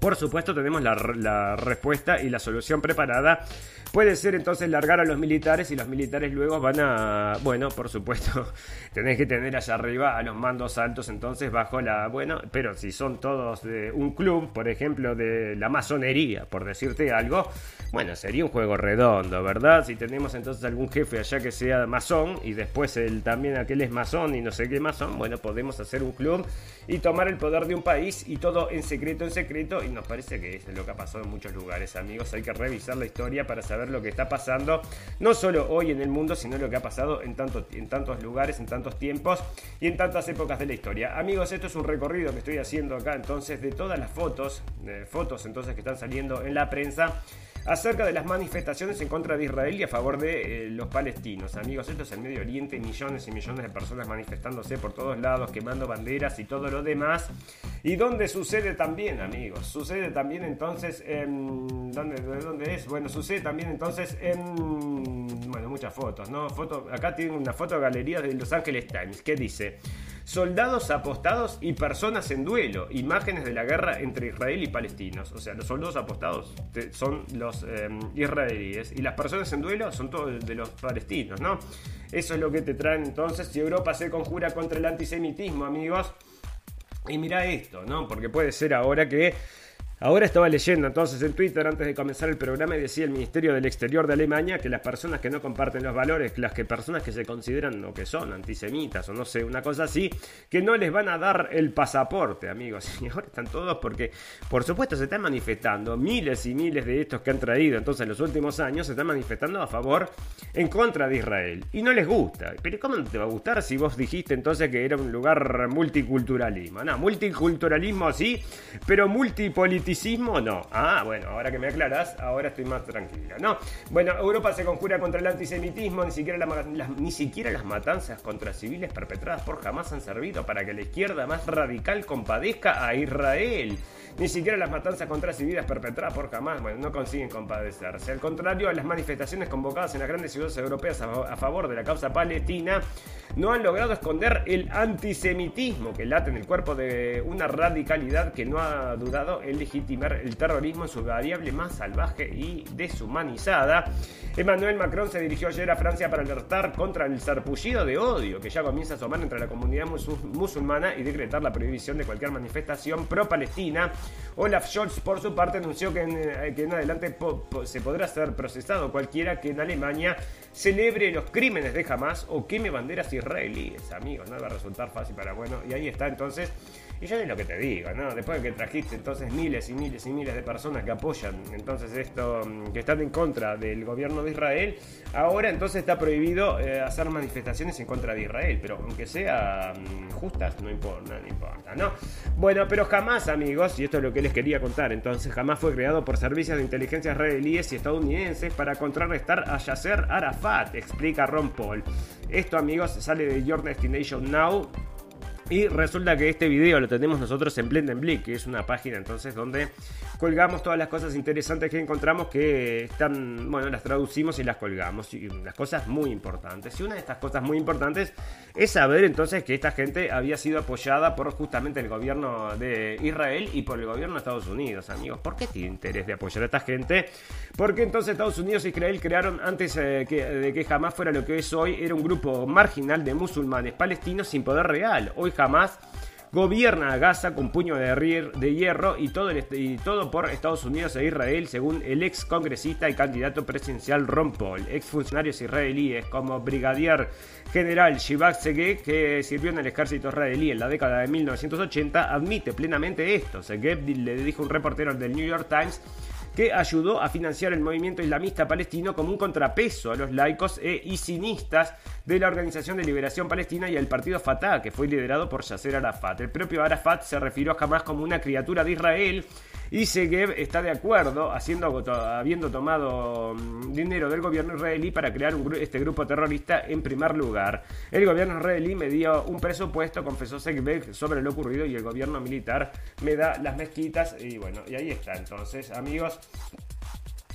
por supuesto, tenemos la, respuesta y la solución preparada Puede ser entonces largar a los militares y los militares luego van a, bueno, por supuesto, tenés que tener allá arriba a los mandos altos entonces bajo la, bueno, pero si son todos de un club, por ejemplo, de la masonería, por decirte algo, bueno, sería un juego redondo, ¿verdad? Si tenemos entonces algún jefe allá que sea masón y después él también aquel es masón y no sé qué masón, bueno, podemos hacer un club y tomar el poder de un país y todo en secreto, en secreto, nos parece que es lo que ha pasado en muchos lugares, amigos, hay que revisar la historia para saber lo que está pasando, no solo hoy en el mundo, sino lo que ha pasado en tantos lugares, en tantos tiempos y en tantas épocas de la historia. Amigos, esto es un recorrido que estoy haciendo acá entonces de todas las fotos, fotos entonces que están saliendo en la prensa acerca de las manifestaciones en contra de Israel y a favor de eh, los palestinos. Amigos, esto es el Medio Oriente, millones y millones de personas manifestándose por todos lados, quemando banderas y todo lo demás. ¿Y dónde sucede también, amigos? Sucede también entonces en... ¿Dónde, dónde es? Bueno, sucede también entonces en... Bueno, muchas fotos, ¿no? Foto, acá tiene una foto galería de Los Angeles Times que dice soldados apostados y personas en duelo, imágenes de la guerra entre Israel y palestinos. O sea, los soldados apostados son los em, israelíes y las personas en duelo son todos de los palestinos, ¿no? Eso es lo que te traen entonces si Europa se conjura contra el antisemitismo, amigos. Y mira esto, ¿no? Porque puede ser ahora que Ahora estaba leyendo entonces en Twitter antes de comenzar el programa y decía el Ministerio del Exterior de Alemania que las personas que no comparten los valores, las que personas que se consideran o que son antisemitas o no sé, una cosa así, que no les van a dar el pasaporte, amigos. Y ahora están todos porque, por supuesto, se están manifestando miles y miles de estos que han traído entonces en los últimos años, se están manifestando a favor, en contra de Israel. Y no les gusta. Pero ¿cómo no te va a gustar si vos dijiste entonces que era un lugar multiculturalismo? No, multiculturalismo sí, pero multipolitismo no. Ah, bueno, ahora que me aclaras, ahora estoy más tranquila. No. Bueno, Europa se conjura contra el antisemitismo, ni siquiera, las, ni siquiera las matanzas contra civiles perpetradas por jamás han servido para que la izquierda más radical compadezca a Israel. Ni siquiera las matanzas contra civiles perpetradas por jamás, bueno, no consiguen compadecerse. Al contrario, las manifestaciones convocadas en las grandes ciudades europeas a favor de la causa palestina no han logrado esconder el antisemitismo que late en el cuerpo de una radicalidad que no ha dudado en legitimar el terrorismo en su variable más salvaje y deshumanizada. Emmanuel Macron se dirigió ayer a Francia para alertar contra el sarpullido de odio que ya comienza a asomar entre la comunidad musulmana y decretar la prohibición de cualquier manifestación pro-palestina. Olaf Scholz, por su parte, anunció que en, eh, adelante se podrá ser procesado cualquiera que en Alemania celebre los crímenes de Hamas o queme banderas israelíes, amigos. No va a resultar fácil para bueno. Y ahí está entonces. Y ya es lo que te digo, ¿no? Después de que trajiste entonces miles y miles y miles de personas que apoyan entonces esto, mm, que están en contra del gobierno de Israel, ahora entonces está prohibido eh, hacer manifestaciones en contra de Israel, pero aunque sean mm, justas, no importa, no importa, ¿no? Bueno, pero jamás, amigos, y esto es lo que les quería contar, entonces jamás fue creado por servicios de inteligencia israelíes y estadounidenses para contrarrestar a Yasser Arafat, explica Ron Paul. Esto, amigos, sale de Your Destination Now Y resulta que este video lo tenemos nosotros en Blendenblick, que es una página entonces donde colgamos todas las cosas interesantes que encontramos que están, bueno, las traducimos y las colgamos. Y las cosas muy importantes. Y una de estas cosas muy importantes es saber entonces que esta gente había sido apoyada por justamente el gobierno de Israel y por el gobierno de Estados Unidos, amigos. ¿Por qué tiene interés de apoyar a esta gente? Porque entonces Estados Unidos e Israel crearon antes eh, de que jamás fuera lo que es hoy, era un grupo marginal de musulmanes palestinos sin poder real. Hoy jamás gobierna a Gaza con puño de, hierro y todo, y todo por Estados Unidos e Israel, según el ex congresista y candidato presidencial Ron Paul. Ex funcionarios israelíes como brigadier general Shivak Segeh, que sirvió en el ejército israelí en la década de 1980, admite plenamente esto. Segeh le dijo un reportero del New York Times que ayudó a financiar el movimiento islamista palestino como un contrapeso a los laicos e isinistas de la Organización de Liberación Palestina y al partido Fatah, que fue liderado por Yasser Arafat. El propio Arafat se refirió a como una criatura de Israel y Segev está de acuerdo, haciendo, habiendo tomado mm, dinero del gobierno israelí para crear este grupo terrorista en primer lugar. El gobierno israelí me dio un presupuesto, confesó Segev sobre lo ocurrido y el gobierno militar me da las mezquitas y bueno, y ahí está. Entonces, amigos,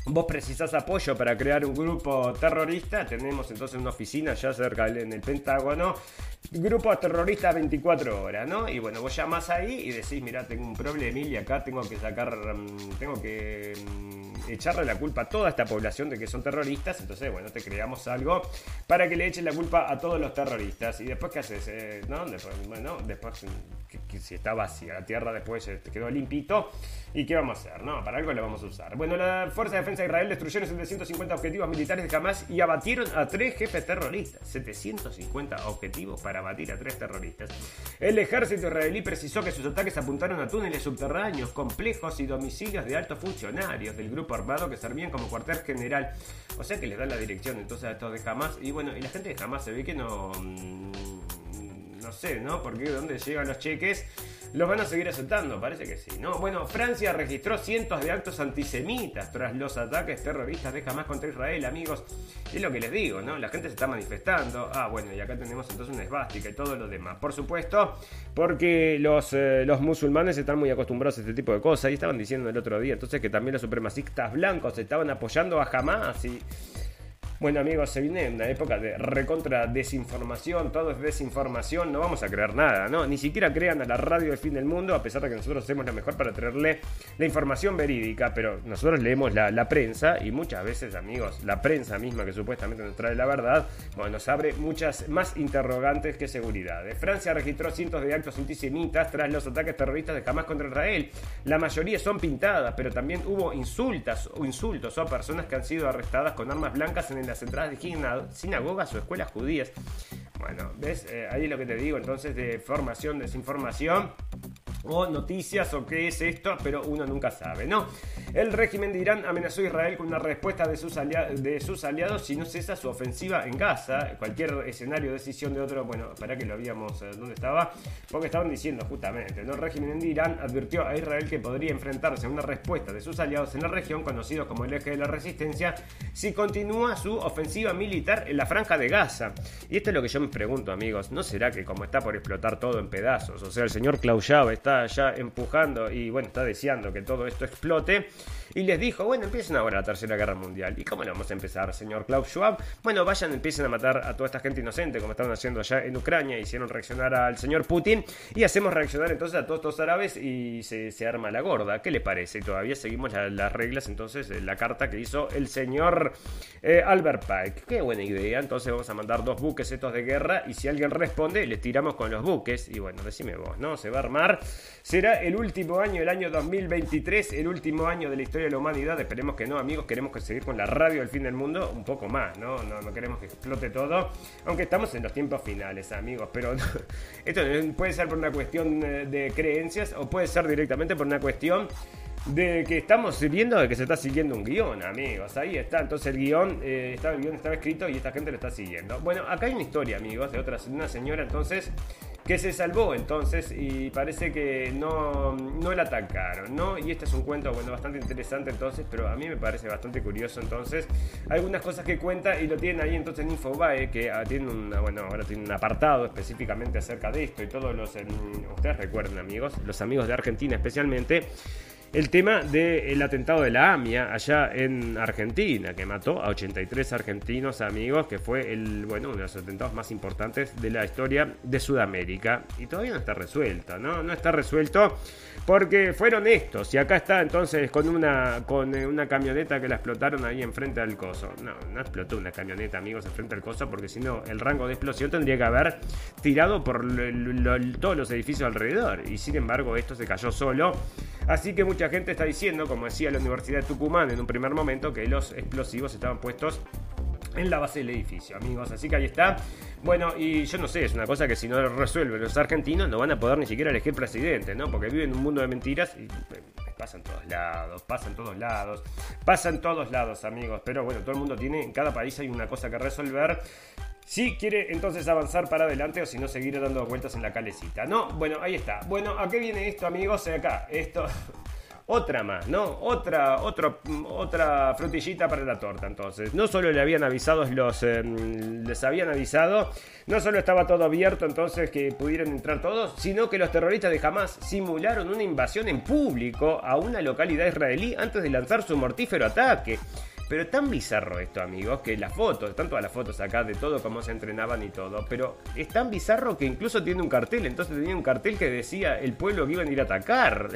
Vos precisás apoyo para crear un grupo terrorista. Tenemos entonces una oficina ya cerca en el Pentágono. Grupo terrorista 24 horas, ¿no? Y bueno, vos llamás ahí y decís, mira, tengo un problema y acá tengo que sacar, mm, tengo que mm, echarle la culpa a toda esta población de que son terroristas. Entonces, bueno, te creamos algo para que le echen la culpa a todos los terroristas. Y después, ¿qué haces? Eh, ¿No? Después, bueno, después, que, si está vacía la tierra, después te quedó limpito. ¿Y qué vamos a hacer? No, para algo le vamos a usar. Bueno, la Fuerza de Defensa de Israel destruyeron 750 objetivos militares de Hamas y abatieron a tres jefes terroristas. 750 objetivos para abatir a tres terroristas. El ejército israelí precisó que sus ataques apuntaron a túneles subterráneos, complejos y domicilios de altos funcionarios del grupo armado que servían como cuartel general. O sea que les dan la dirección entonces a estos de Hamas. Y bueno, y la gente de Hamas se ve que no... No sé, ¿no? Porque dónde llegan los cheques los van a seguir aceptando, parece que sí, ¿no? Bueno, Francia registró cientos de actos antisemitas tras los ataques terroristas de Hamas contra Israel, amigos. Es lo que les digo, ¿no? La gente se está manifestando. Ah, bueno, y acá tenemos entonces una esvástica y todo lo demás. Por supuesto, porque los, eh, los musulmanes están muy acostumbrados a este tipo de cosas. Y estaban diciendo el otro día entonces que también los supremacistas blancos estaban apoyando a Hamas y bueno amigos, se viene una época de recontra desinformación, todo es desinformación, no vamos a creer nada, ¿no? Ni siquiera crean a la radio del fin del mundo, a pesar de que nosotros hacemos lo mejor para traerle la información verídica, pero nosotros leemos la, prensa y muchas veces amigos, la prensa misma que supuestamente nos trae la verdad, bueno, nos abre muchas más interrogantes que seguridad. Francia registró cientos de actos antisemitas tras los ataques terroristas de Hamas contra Israel. La mayoría son pintadas, pero también hubo insultas o insultos a personas que han sido arrestadas con armas blancas en el las entradas de sinagogas o escuelas judías. Bueno, ¿ves? Eh, ahí lo que te digo entonces de formación, desinformación o noticias o qué es esto, pero uno nunca sabe, ¿no? El régimen de Irán amenazó a Israel con una respuesta de sus, de sus aliados si no cesa su ofensiva en Gaza. Cualquier escenario de decisión de otro, bueno, para que lo habíamos, eh, ¿dónde estaba? Porque estaban diciendo justamente, ¿no? El régimen de Irán advirtió a Israel que podría enfrentarse a una respuesta de sus aliados en la región, conocidos como el eje de la resistencia, si continúa su ofensiva militar en la franja de Gaza. Y esto es lo que yo me pregunto, amigos, ¿no será que como está por explotar todo en pedazos, o sea, el señor Klausau está ya empujando y bueno, está deseando que todo esto explote. Y les dijo, bueno, empiecen ahora la Tercera Guerra Mundial. ¿Y cómo le vamos a empezar, señor Klaus Schwab? Bueno, vayan, empiecen a matar a toda esta gente inocente, como estaban haciendo allá en Ucrania. Hicieron reaccionar al señor Putin. Y hacemos reaccionar entonces a todos estos árabes y se, arma la gorda. ¿Qué le parece? todavía seguimos las reglas, entonces, la carta que hizo el señor eh, Albert Pike. Qué buena idea. Entonces vamos a mandar dos buques estos de guerra. Y si alguien responde, les tiramos con los buques. Y bueno, decime vos, ¿no? Se va a armar Será el último año, el año 2023, el último año de la historia de la humanidad. Esperemos que no, amigos. Queremos seguir con la radio del fin del mundo un poco más, ¿no? No, queremos que explote todo. Aunque estamos en los tiempos finales, amigos. Pero esto puede ser por una cuestión eh, de creencias o puede ser directamente por una cuestión de que estamos viendo de que se está siguiendo un guion, amigos. Ahí está, entonces el guion, eh, estaba, el guion estaba escrito y esta gente lo está siguiendo. Bueno, acá hay una historia, amigos, de otra, una señora entonces que se salvó entonces y parece que no, no la atacaron, ¿no? Y este es un cuento, bueno, bastante interesante entonces, pero a mí me parece bastante curioso entonces. Algunas cosas que cuenta y lo tienen ahí entonces en Infobae, que ah, tiene una, bueno, ahora tiene un apartado específicamente acerca de esto y todos los, ustedes recuerden amigos, los amigos de Argentina especialmente el tema del atentado de la AMIA allá en Argentina, que mató a 83 argentinos amigos, que fue el, bueno, uno de los atentados más importantes de la historia de Sudamérica. Y todavía no está resuelto, ¿no? No está resuelto porque fueron estos. Y acá está entonces con una, con una camioneta que la explotaron ahí enfrente al coso. No, no explotó una camioneta, amigos, enfrente al coso, porque si no, el rango de explosión tendría que haber tirado por todos los edificios alrededor. Y sin embargo, esto se cayó solo. Así que mucha gente está diciendo, como decía la Universidad de Tucumán en un primer momento, que los explosivos estaban puestos en la base del edificio, amigos. Así que ahí está. Bueno, y yo no sé, es una cosa que si no lo resuelven los argentinos no van a poder ni siquiera elegir presidente, ¿no? Porque viven en un mundo de mentiras y pasa en todos lados, pasa en todos lados, pasa en todos lados, amigos. Pero bueno, todo el mundo tiene, en cada país hay una cosa que resolver. Si quiere entonces avanzar para adelante o si no seguir dando vueltas en la calecita. No, bueno, ahí está. Bueno, ¿a qué viene esto, amigos? Acá, esto. Otra más, ¿no? Otra, otro, otra frutillita para la torta. Entonces, no solo le habían avisado los. Em, les habían avisado. No solo estaba todo abierto, entonces que pudieran entrar todos, sino que los terroristas de Hamas simularon una invasión en público a una localidad israelí antes de lanzar su mortífero ataque. Pero tan bizarro esto, amigos, que las fotos, están todas las fotos acá de todo cómo se entrenaban y todo, pero es tan bizarro que incluso tiene un cartel, entonces tenía un cartel que decía el pueblo que iban a ir a atacar.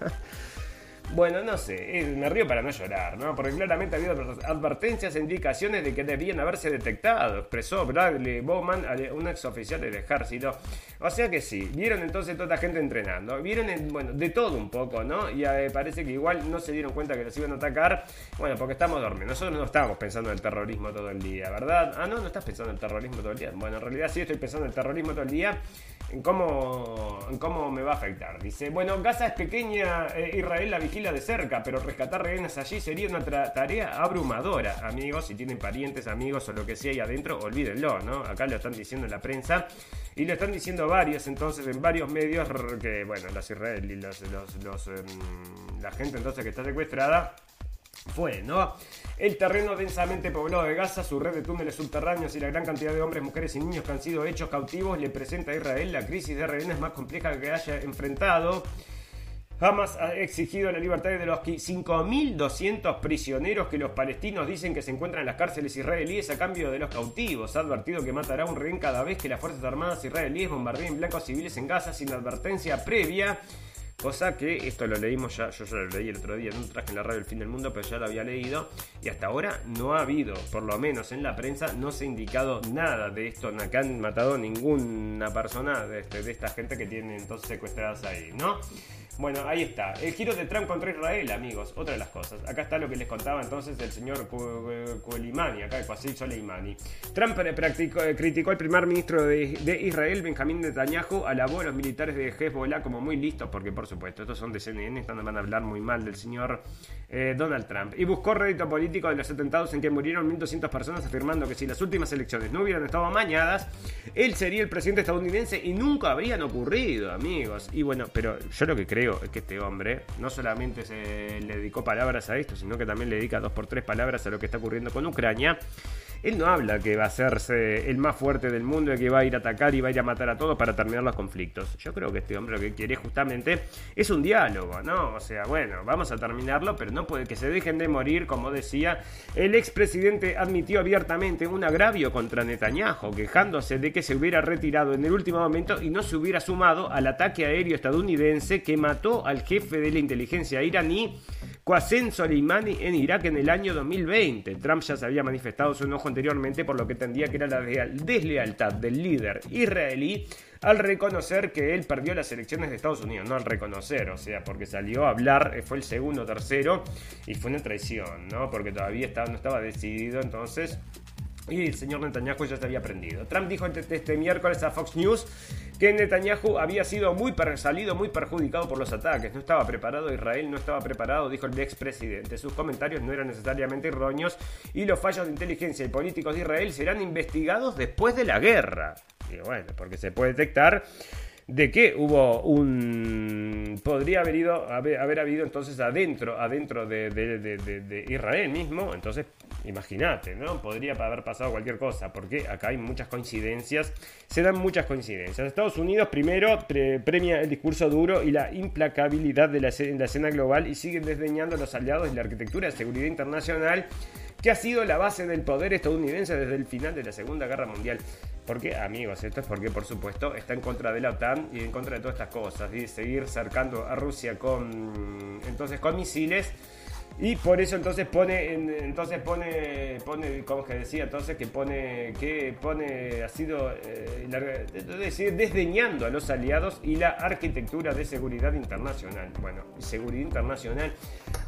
Bueno, no sé, eh, me río para no llorar, ¿no? Porque claramente había advertencias e indicaciones de que debían haberse detectado, expresó Bradley Bowman, un ex oficial del ejército. O sea que sí, vieron entonces toda la gente entrenando, vieron, bueno, de todo un poco, ¿no? Y eh, parece que igual no se dieron cuenta que los iban a atacar, bueno, porque estamos dormidos. Nosotros no estábamos pensando en el terrorismo todo el día, ¿verdad? Ah, no, no estás pensando en el terrorismo todo el día. Bueno, en realidad sí estoy pensando en el terrorismo todo el día, en cómo, en cómo me va a afectar. Dice, bueno, Gaza es pequeña, eh, Israel la vigila de cerca, pero rescatar rehenes allí sería una tarea abrumadora. Amigos, si tienen parientes, amigos o lo que sea ahí adentro, olvídenlo, ¿no? Acá lo están diciendo en la prensa y lo están diciendo varios, entonces, en varios medios que, bueno, los israelíes, em, la gente entonces que está secuestrada fue, ¿no? El terreno densamente poblado de Gaza, su red de túneles subterráneos y la gran cantidad de hombres, mujeres y niños que han sido hechos cautivos le presenta a Israel la crisis de rehenes más compleja que haya enfrentado. Hamas ha exigido la libertad de los 5.200 prisioneros que los palestinos dicen que se encuentran en las cárceles israelíes a cambio de los cautivos. Ha advertido que matará un rehén cada vez que las Fuerzas Armadas israelíes bombardeen blancos civiles en Gaza sin advertencia previa. Cosa que esto lo leímos ya, yo ya lo leí el otro día, no traje en la radio El Fin del Mundo, pero ya lo había leído. Y hasta ahora no ha habido, por lo menos en la prensa, no se ha indicado nada de esto, no han matado ninguna persona de, este, de esta gente que tienen entonces secuestradas ahí, ¿no? Bueno, ahí está. El giro de Trump contra Israel, amigos. Otra de las cosas. Acá está lo que les contaba entonces el señor Kulimani, acá Qasim Soleimani. Trump practicó, eh, criticó al primer ministro de, Israel, Benjamín Netanyahu, alabó a los militares de Hezbollah como muy listos, porque por supuesto, estos son de CNN, están van a hablar muy mal del señor eh, Donald Trump. Y buscó rédito político de los atentados en que murieron 1.200 personas, afirmando que si las últimas elecciones no hubieran estado amañadas, él sería el presidente estadounidense y nunca habrían ocurrido, amigos. Y bueno, pero yo lo que creo es que este hombre no solamente se le dedicó palabras a esto, sino que también le dedica dos por tres palabras a lo que está ocurriendo con Ucrania. Él no habla que va a hacerse el más fuerte del mundo y que va a ir a atacar y va a ir a matar a todos para terminar los conflictos. Yo creo que este hombre lo que quiere justamente es un diálogo, ¿no? O sea, bueno, vamos a terminarlo, pero no puede que se dejen de morir, como decía. El expresidente admitió abiertamente un agravio contra Netanyahu, quejándose de que se hubiera retirado en el último momento y no se hubiera sumado al ataque aéreo estadounidense que mató al jefe de la inteligencia iraní Qasem Soleimani en Irak en el año 2020. Trump ya se había manifestado su enojo anteriormente por lo que entendía que era la deslealtad del líder israelí al reconocer que él perdió las elecciones de Estados Unidos, no al reconocer, o sea, porque salió a hablar, eh, fue el segundo, tercero, y fue una traición, ¿no? Porque todavía no estaba decidido, entonces y el señor Netanyahu ya se había prendido. Trump dijo este, este, miércoles a Fox News que Netanyahu había sido muy salido muy perjudicado por los ataques. No estaba preparado, Israel no estaba preparado, dijo el expresidente. Sus comentarios no eran necesariamente erróneos y los fallos de inteligencia y políticos de Israel serán investigados después de la guerra. Y bueno, porque se puede detectar de que hubo un podría haber ido haber, haber habido entonces adentro adentro de, de, Israel mismo entonces imagínate no podría haber pasado cualquier cosa porque acá hay muchas coincidencias. Se dan muchas coincidencias. Estados Unidos primero premia el discurso duro y la implacabilidad de la, la escena global y sigue desdeñando a los aliados y la arquitectura de seguridad internacional que ha sido la base del poder estadounidense desde el final de la Segunda Guerra Mundial. ¿Por qué, amigos? Esto es porque, por supuesto, está en contra de la OTAN y en contra de todas estas cosas. Y seguir cercando a Rusia con, entonces, con misiles y por eso entonces pone, entonces pone, pone, como que decía, entonces que pone, que pone, ha sido, eh, decir, desdeñando a los aliados y la arquitectura de seguridad internacional. Bueno, seguridad internacional,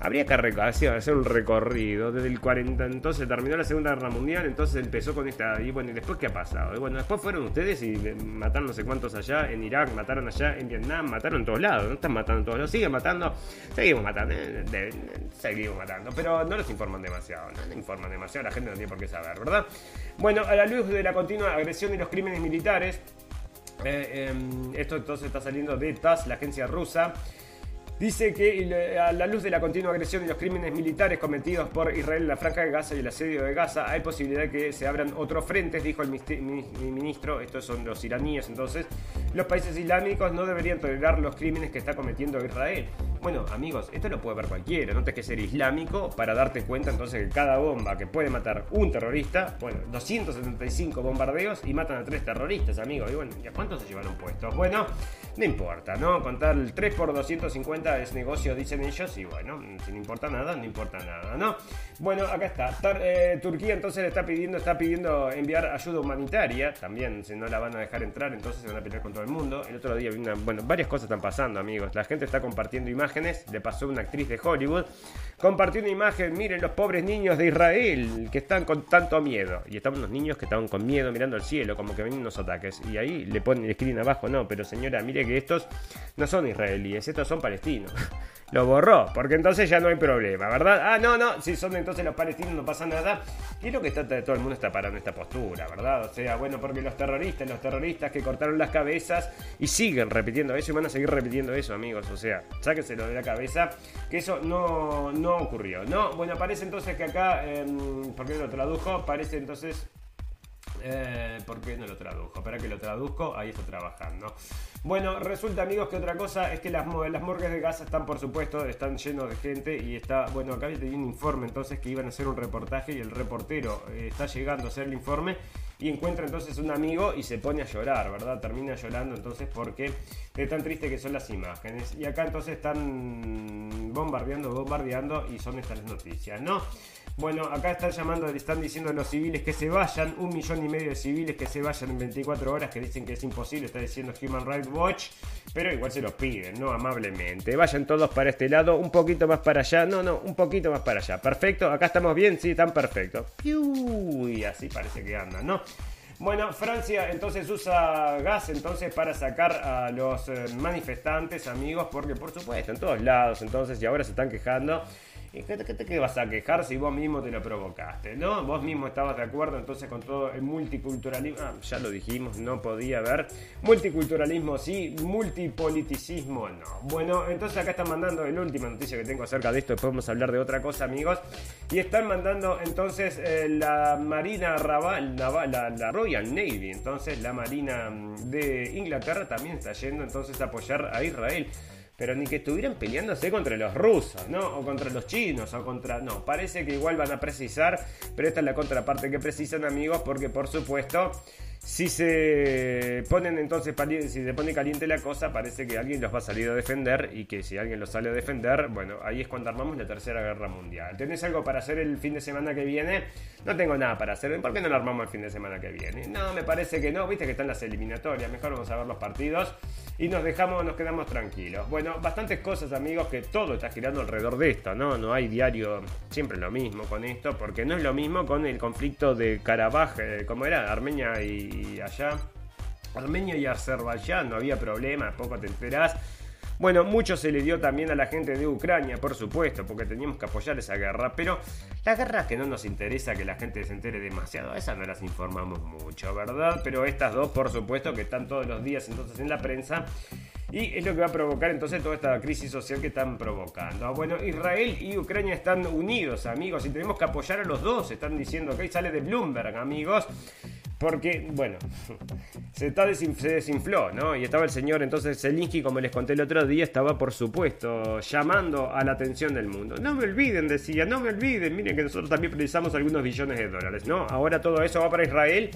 habría que hacer un recorrido desde el 40, entonces terminó la Segunda Guerra Mundial, entonces empezó con esta, y bueno, ¿y después qué ha pasado? Y bueno, después fueron ustedes y mataron no sé cuántos allá en Irak, mataron allá en Vietnam, mataron en todos lados, no están matando en todos lados, siguen matando, seguimos matando, eh, matando, pero no los informan demasiado, no informan demasiado, la gente no tiene por qué saber, ¿verdad? Bueno, a la luz de la continua agresión y los crímenes militares, eh, em, esto entonces está saliendo de TAS, la agencia rusa. Dice que a la luz de la continua agresión y los crímenes militares cometidos por Israel en la Franja de Gaza y el asedio de Gaza, hay posibilidad de que se abran otros frentes, dijo el ministro, estos son los iraníes entonces, los países islámicos no deberían tolerar los crímenes que está cometiendo Israel. Bueno, amigos, esto lo puede ver cualquiera, no tienes que ser islámico para darte cuenta entonces que cada bomba que puede matar un terrorista, bueno, 275 bombardeos y matan a tres terroristas, amigos. Y bueno, ¿y a cuántos se llevaron puestos? Bueno, no importa, ¿no? Contar el 3 por 250 es negocio, dicen ellos, y bueno, si no importa nada, no importa nada, ¿no? Bueno, acá está. Eh, Turquía entonces le está pidiendo, está pidiendo enviar ayuda humanitaria, también, si no la van a dejar entrar, entonces se van a pelear con todo el mundo. El otro día bueno, varias cosas están pasando, amigos. La gente está compartiendo imágenes le pasó una actriz de Hollywood, compartió una imagen, miren los pobres niños de Israel que están con tanto miedo. Y estaban unos niños que estaban con miedo mirando al cielo, como que ven unos ataques. Y ahí le ponen, le escriben abajo, no, pero señora, mire que estos no son israelíes, estos son palestinos. Lo borró, porque entonces ya no hay problema, ¿verdad? Ah, no, no, si son entonces los palestinos no pasa nada. Y lo que todo el mundo está parando esta postura, ¿verdad? O sea, bueno, porque los terroristas, los terroristas que cortaron las cabezas y siguen repitiendo eso y van a seguir repitiendo eso, amigos. O sea, sáquenselo de la cabeza, que eso no, no ocurrió, ¿no? Bueno, parece entonces que acá, eh, ¿por qué lo tradujo? Parece entonces eh, ¿Por qué no lo tradujo? Para que lo traduzco, ahí está trabajando. Bueno, resulta amigos que otra cosa es que las, las morgues de Gaza están por supuesto, están llenos de gente y está, bueno, acá tenía un informe entonces que iban a hacer un reportaje y el reportero eh, está llegando a hacer el informe y encuentra entonces un amigo y se pone a llorar, ¿verdad? Termina llorando entonces porque es tan triste que son las imágenes. Y acá entonces están bombardeando, bombardeando y son estas las noticias, ¿no? Bueno, acá están llamando, le están diciendo a los civiles que se vayan, un millón y medio de civiles que se vayan en 24 horas, que dicen que es imposible, está diciendo Human Rights Watch, pero igual se los piden, ¿no? Amablemente. Vayan todos para este lado, un poquito más para allá, no, no, un poquito más para allá. Perfecto, acá estamos bien, sí, están perfectos. Y así parece que andan, ¿no? Bueno, Francia entonces usa gas entonces para sacar a los eh, manifestantes, amigos, porque por supuesto, en todos lados entonces, y ahora se están quejando ¿Y qué, te vas a quejar si vos mismo te lo provocaste? ¿No? Vos mismo estabas de acuerdo entonces con todo el multiculturalismo. Ah, ya lo dijimos, no podía haber. Multiculturalismo sí, multipoliticismo no. Bueno, entonces acá están mandando la última noticia que tengo acerca de esto. Después vamos a hablar de otra cosa, amigos. Y están mandando entonces eh, la Marina Raval, la, la Royal Navy. Entonces la Marina mm, de Inglaterra también está yendo entonces a apoyar a Israel pero ni que estuvieran peleándose contra los rusos, ¿no? O contra los chinos, o contra... No, parece que igual van a precisar, pero esta es la contraparte que precisan amigos, porque por supuesto si se ponen entonces, si se pone caliente la cosa, parece que alguien los va a salir a defender y que si alguien los sale a defender, bueno, ahí es cuando armamos la tercera guerra mundial. ¿Tenés algo para hacer el fin de semana que viene? No tengo nada para hacer. ¿Por qué no lo armamos el fin de semana que viene? No, me parece que no. Viste que están las eliminatorias. Mejor vamos a ver los partidos y nos dejamos, nos quedamos tranquilos. Bueno, bastantes cosas, amigos, que todo está girando alrededor de esto, ¿no? No hay diario siempre lo mismo con esto, porque no es lo mismo con el conflicto de Karabaj, eh, como era Armenia y allá. Armenia y Azerbaiyán, no había problema, poco te enterás. Bueno, mucho se le dio también a la gente de Ucrania, por supuesto, porque teníamos que apoyar esa guerra, pero la guerra que no nos interesa que la gente se entere demasiado, esas no las informamos mucho, ¿verdad? Pero estas dos, por supuesto, que están todos los días entonces en la prensa. Y es lo que va a provocar entonces toda esta crisis social que están provocando. Bueno, Israel y Ucrania están unidos, amigos, y tenemos que apoyar a los dos. Están diciendo que sale de Bloomberg, amigos. Porque, bueno, se, está se desinfló, ¿no? Y estaba el señor entonces Zelensky, como les conté el otro día, estaba por supuesto llamando a la atención del mundo. No me olviden, decía, no me olviden, miren que nosotros también precisamos algunos billones de dólares, ¿no? Ahora todo eso va para Israel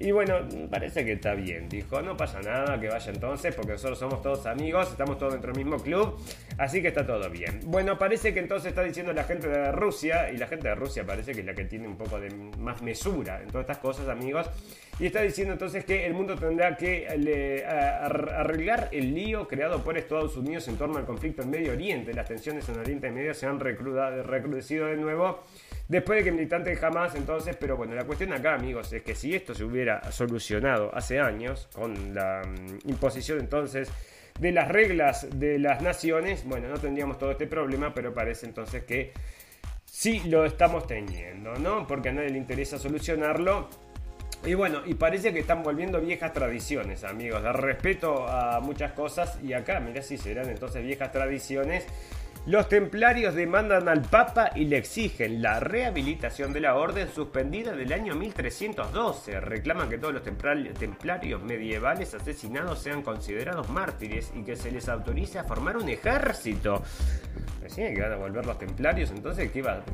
y bueno, parece que está bien, dijo, no pasa nada, que vaya entonces, porque nosotros somos todos amigos, estamos todos dentro del mismo club, así que está todo bien. Bueno, parece que entonces está diciendo la gente de Rusia, y la gente de Rusia parece que es la que tiene un poco de más mesura en todas estas cosas, amigos, y está diciendo entonces que el mundo tendrá que arreglar el lío creado por Estados Unidos en torno al conflicto en Medio Oriente. Las tensiones en Oriente Medio se han recrudecido de nuevo Después de que militantes jamás, entonces, pero bueno, la cuestión acá, amigos, es que si esto se hubiera solucionado hace años, con la mm, imposición entonces de las reglas de las naciones, bueno, no tendríamos todo este problema, pero parece entonces que sí lo estamos teniendo, ¿no? Porque a nadie le interesa solucionarlo. Y bueno, y parece que están volviendo viejas tradiciones, amigos, respeto a muchas cosas. Y acá, mirá si serán entonces viejas tradiciones los templarios demandan al Papa y le exigen la rehabilitación de la orden suspendida del año 1312. Reclaman que todos los templarios medievales asesinados sean considerados mártires y que se les autorice a formar un ejército. Decían que van a volver los templarios, entonces, ¿qué va?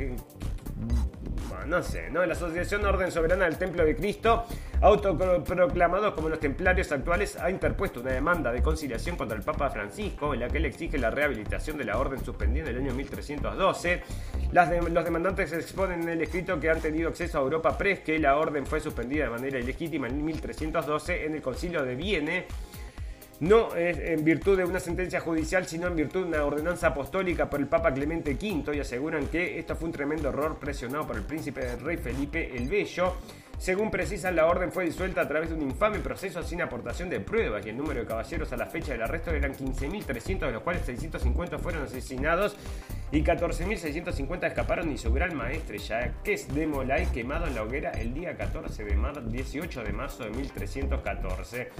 No sé, ¿no? La Asociación Orden Soberana del Templo de Cristo, autoproclamados como los templarios actuales, ha interpuesto una demanda de conciliación contra el Papa Francisco, en la que él exige la rehabilitación de la orden suspendida en el año 1312. los demandantes exponen en el escrito que han tenido acceso a Europa Press que la orden fue suspendida de manera ilegítima en 1312 en el Concilio de Vienne no en virtud de una sentencia judicial, sino en virtud de una ordenanza apostólica por el Papa Clemente V y aseguran que esto fue un tremendo error presionado por el príncipe del rey Felipe el Bello. Según precisan, la orden fue disuelta a través de un infame proceso sin aportación de pruebas y el número de caballeros a la fecha del arresto eran 15.300, de los cuales 650 fueron asesinados y 14.650 escaparon y su gran maestre Jacques de Molay quemado en la hoguera el día 14 de marzo, 18 de marzo de 1314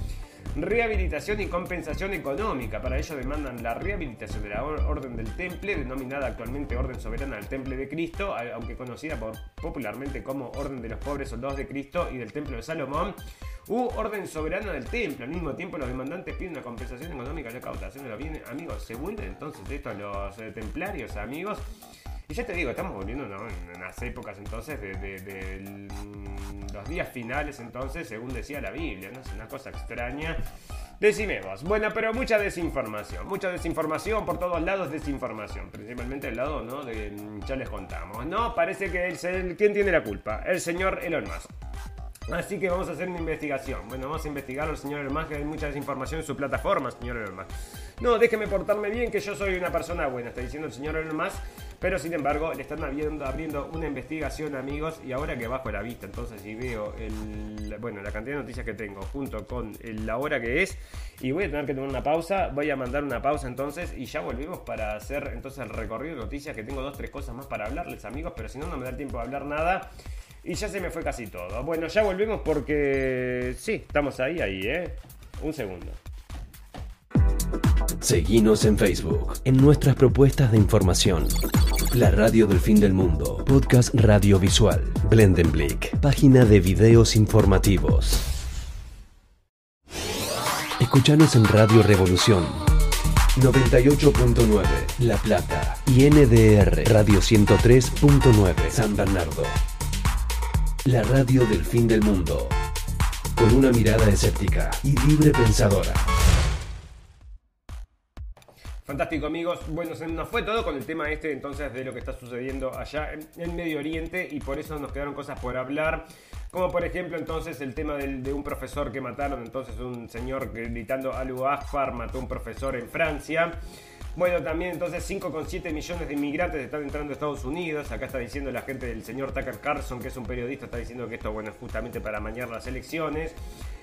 rehabilitación y compensación económica. Para ello demandan la rehabilitación de la Orden del Temple, denominada actualmente Orden Soberana del Temple de Cristo, aunque conocida popularmente como Orden de los Pobres Soldados de Cristo y del Templo de Salomón, u Orden Soberana del Templo. Al mismo tiempo, los demandantes piden una compensación económica cautación de los bienes. Amigos, se vuelven entonces esto los eh, templarios, amigos. Y ya te digo, estamos volviendo en las épocas entonces de, los días finales entonces, según decía la Biblia, ¿no? Es una cosa extraña. Decime vos. Bueno, pero mucha desinformación. Mucha desinformación por todos lados, desinformación. Principalmente el lado, ¿no? De, ya les contamos. No, parece que el, ¿quién tiene la culpa? El señor Elon Musk. Así que vamos a hacer una investigación. Bueno, vamos a investigar al señor Elon Musk, que hay mucha desinformación en su plataforma, señor Elon Musk. No, déjeme portarme bien, que yo soy una persona buena, está diciendo el señor Elon Musk. Pero sin embargo, le están abriendo, abriendo una investigación, amigos, y ahora que bajo la vista, entonces, si veo el, bueno, la cantidad de noticias que tengo junto con la hora que es, y voy a tener que tomar una pausa, voy a mandar una pausa entonces, y ya volvemos para hacer entonces el recorrido de noticias, que tengo dos, tres cosas más para hablarles, amigos, pero si no, no me da tiempo de hablar nada. Y ya se me fue casi todo. Bueno, ya volvemos porque sí, estamos ahí, ahí, ¿eh? Un segundo. Seguimos en Facebook, en nuestras propuestas de información. La radio del fin del mundo, podcast radiovisual, Blendenblick, página de videos informativos. Escuchanos en Radio Revolución. 98.9 La Plata. Y NDR Radio 103.9 San Bernardo. La radio del fin del mundo, con una mirada escéptica y libre pensadora. Fantástico amigos, bueno, se nos fue todo con el tema este entonces de lo que está sucediendo allá en, Medio Oriente y por eso nos quedaron cosas por hablar, como por ejemplo entonces el tema de un profesor que mataron, entonces un señor gritando Alu Akbar mató a un profesor en Francia. Bueno, también entonces 5,7 millones de inmigrantes están entrando a Estados Unidos. Acá está diciendo la gente del señor Tucker Carlson, que es un periodista, está diciendo que esto, bueno, es justamente para mañar las elecciones.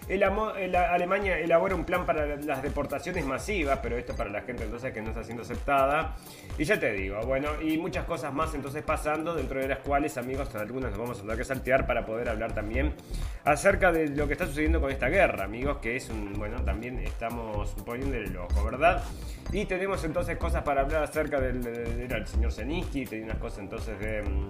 Alemania elabora un plan para las deportaciones masivas, pero esto para la gente entonces que no está siendo aceptada. Y ya te digo, bueno, y muchas cosas más entonces pasando, dentro de las cuales, amigos, algunas nos vamos a tener que saltear para poder hablar también acerca de lo que está sucediendo con esta guerra, amigos, que es un, bueno, también estamos poniendo el ojo, ¿verdad? Y tenemos entonces cosas para hablar acerca del, del, señor Zelensky, tenía unas cosas entonces de mm,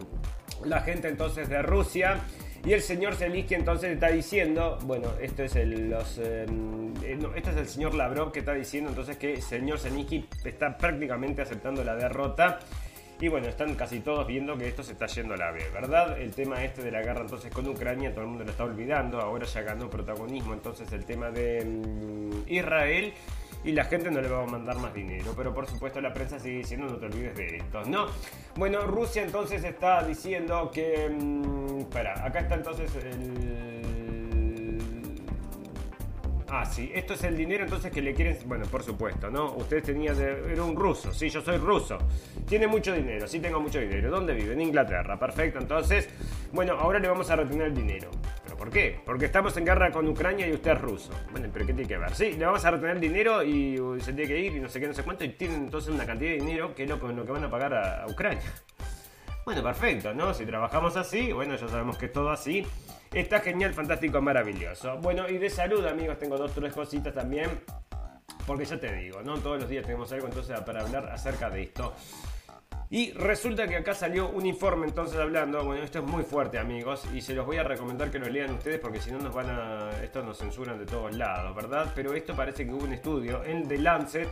la gente entonces de Rusia. Y el señor Zelensky entonces está diciendo, bueno, esto es el, los, em, eh, este es el señor Lavrov que está diciendo entonces que el señor Zelensky está prácticamente aceptando la derrota. Y bueno, están casi todos viendo que esto se está yendo a la vez, ¿verdad? El tema este de la guerra entonces con Ucrania, todo el mundo lo está olvidando, ahora ya ganó protagonismo entonces el tema de mm, Israel y la gente no le va a mandar más dinero. Pero por supuesto la prensa sigue diciendo no te olvides de esto, ¿no? Bueno, Rusia entonces está diciendo que... Mm, espera, acá está entonces el... Ah, sí, esto es el dinero entonces que le quieren... Bueno, por supuesto, ¿no? Ustedes tenían... De... Era un ruso, sí, yo soy ruso. Tiene mucho dinero, sí tengo mucho dinero. ¿Dónde vive? En Inglaterra, perfecto. Entonces, bueno, ahora le vamos a retener el dinero. ¿Por qué? Porque estamos en guerra con Ucrania y usted es ruso. Bueno, pero ¿qué tiene que ver? Sí, le vamos a retener dinero y se tiene que ir y no sé qué, no sé cuánto. Y tienen entonces una cantidad de dinero que es lo que van a pagar a, Ucrania. Bueno, perfecto, ¿no? Si trabajamos así, bueno, ya sabemos que es todo así. Está genial, fantástico, maravilloso. Bueno, y de salud, amigos, tengo dos, tres cositas también. Porque ya te digo, ¿no? Todos los días tenemos algo entonces para hablar acerca de esto. Y resulta que acá salió un informe entonces hablando, bueno, esto es muy fuerte amigos, y se los voy a recomendar que lo lean ustedes porque si no nos van a, esto nos censuran de todos lados, ¿verdad? Pero esto parece que hubo un estudio en The Lancet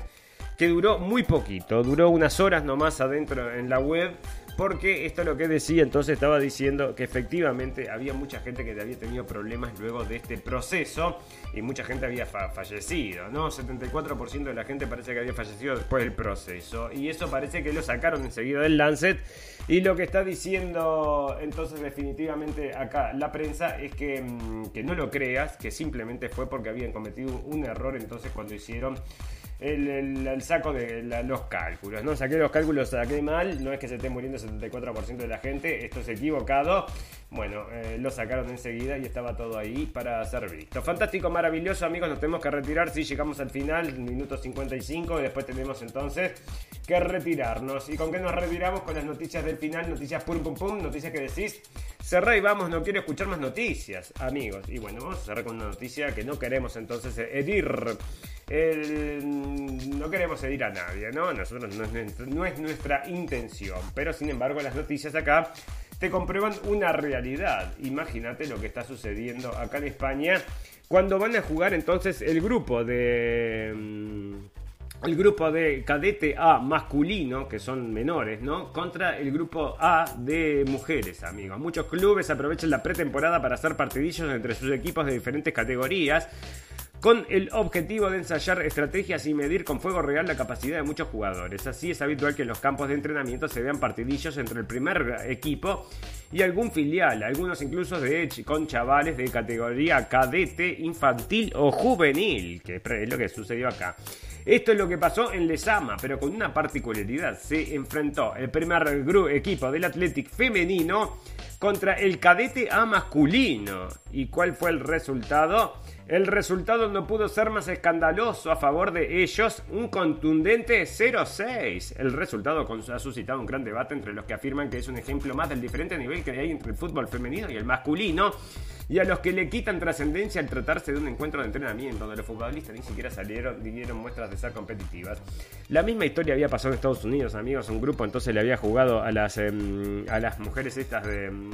que duró muy poquito, duró unas horas nomás adentro en la web porque esto es lo que decía, entonces estaba diciendo que efectivamente había mucha gente que había tenido problemas luego de este proceso y mucha gente había fallecido, ¿no? 74% de la gente parece que había fallecido después del proceso y eso parece que lo sacaron enseguida del Lancet y lo que está diciendo entonces definitivamente acá la prensa es que, mm, que no lo creas, que simplemente fue porque habían cometido un error entonces cuando hicieron el, saco de los cálculos, ¿no? Saqué los cálculos, saqué mal, no es que se esté muriendo el 74% de la gente, esto es equivocado. Bueno, eh, lo sacaron enseguida y estaba todo ahí para ser visto. Fantástico, maravilloso, amigos, nos tenemos que retirar, si llegamos al final, minuto 55, y después tenemos entonces que retirarnos. ¿Y con qué nos retiramos? Con las noticias del final, noticias pum pum pum, noticias que decís, cerrá y vamos, no quiero escuchar más noticias, amigos. Y bueno, vamos a cerrar con una noticia que no queremos entonces herir no queremos herir a nadie, ¿no? Nosotros no es, nuestra intención. Pero sin embargo, las noticias acá te comprueban una realidad. Imagínate lo que está sucediendo acá en España cuando van a jugar entonces el grupo de mm, el grupo de cadete A masculino, que son menores, ¿no? Contra el grupo A de mujeres, amigos. Muchos clubes aprovechan la pretemporada para hacer partidillos entre sus equipos de diferentes categorías con el objetivo de ensayar estrategias y medir con fuego real la capacidad de muchos jugadores. Así es habitual que en los campos de entrenamiento se vean partidillos entre el primer equipo y algún filial, algunos incluso de con chavales de categoría cadete, infantil o juvenil, que es lo que sucedió acá. Esto es lo que pasó en Lesama, pero con una particularidad. Se enfrentó el primer equipo del Athletic femenino contra el cadete A masculino. ¿Y cuál fue el resultado? El resultado no pudo ser más escandaloso a favor de ellos, un contundente 0-6. El resultado ha suscitado un gran debate entre los que afirman que es un ejemplo más del diferente nivel que hay entre el fútbol femenino y el masculino, y a los que le quitan trascendencia al tratarse de un encuentro de entrenamiento donde los futbolistas ni siquiera salieron, dieron muestras de ser competitivas. La misma historia había pasado en Estados Unidos, amigos, un grupo entonces le había jugado a las, em, a las mujeres estas de em,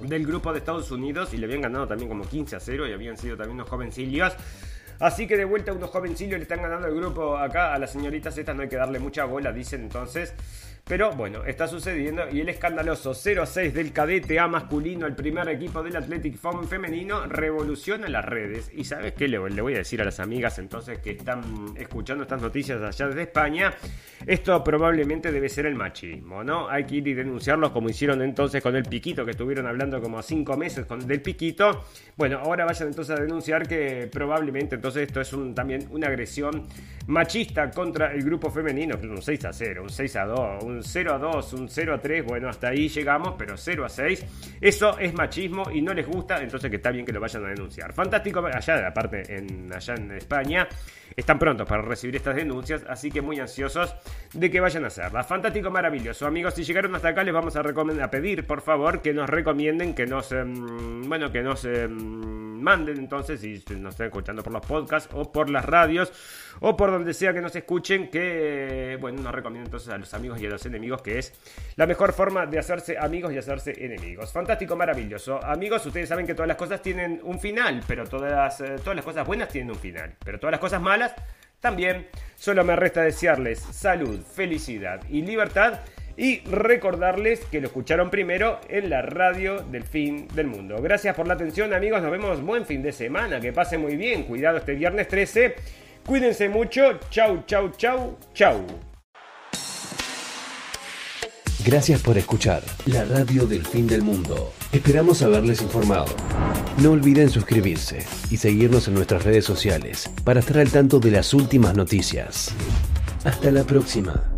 del grupo de Estados Unidos y le habían ganado también como 15 a 0 y habían sido también unos jovencillos. Así que de vuelta unos jovencillos le están ganando el grupo acá a las señoritas estas no hay que darle mucha bola, dicen entonces. Pero bueno, está sucediendo y el escandaloso 0-6 del cadete A masculino, el primer equipo del Athletic Foam femenino, revoluciona las redes. Y sabes qué le, voy a decir a las amigas entonces que están escuchando estas noticias allá desde España. Esto probablemente debe ser el machismo, ¿no? Hay que ir y denunciarlos como hicieron entonces con el piquito, que estuvieron hablando como cinco meses con, del piquito. Bueno, ahora vayan entonces a denunciar que probablemente entonces esto es un, también una agresión machista contra el grupo femenino, un 6 a 0, un 6 a 2, un un 0 a 2, un 0 a 3, bueno, hasta ahí llegamos, pero 0 a 6, eso es machismo y no les gusta, entonces que está bien que lo vayan a denunciar. Fantástico, allá aparte en, allá en España, están prontos para recibir estas denuncias, así que muy ansiosos de que vayan a hacerlas. Fantástico, maravilloso. Amigos, si llegaron hasta acá, les vamos a, a pedir, por favor, que nos recomienden, que nos, em, bueno, que nos em, manden entonces, si nos están escuchando por los podcasts o por las radios o por donde sea que nos escuchen, que, bueno, nos recomienden entonces a los amigos y a los enemigos, que es la mejor forma de hacerse amigos y hacerse enemigos. Fantástico, maravilloso. Amigos, ustedes saben que todas las cosas tienen un final, pero todas, eh, todas las cosas buenas tienen un final, pero todas las cosas malas también. Solo me resta desearles salud, felicidad y libertad. Y recordarles que lo escucharon primero en la radio del fin del mundo. Gracias por la atención amigos, nos vemos buen fin de semana, que pase muy bien, cuidado este viernes 13. Cuídense mucho, chau, chau, chau, chau. Gracias por escuchar la radio del fin del mundo. Esperamos haberles informado. No olviden suscribirse y seguirnos en nuestras redes sociales para estar al tanto de las últimas noticias. Hasta la próxima.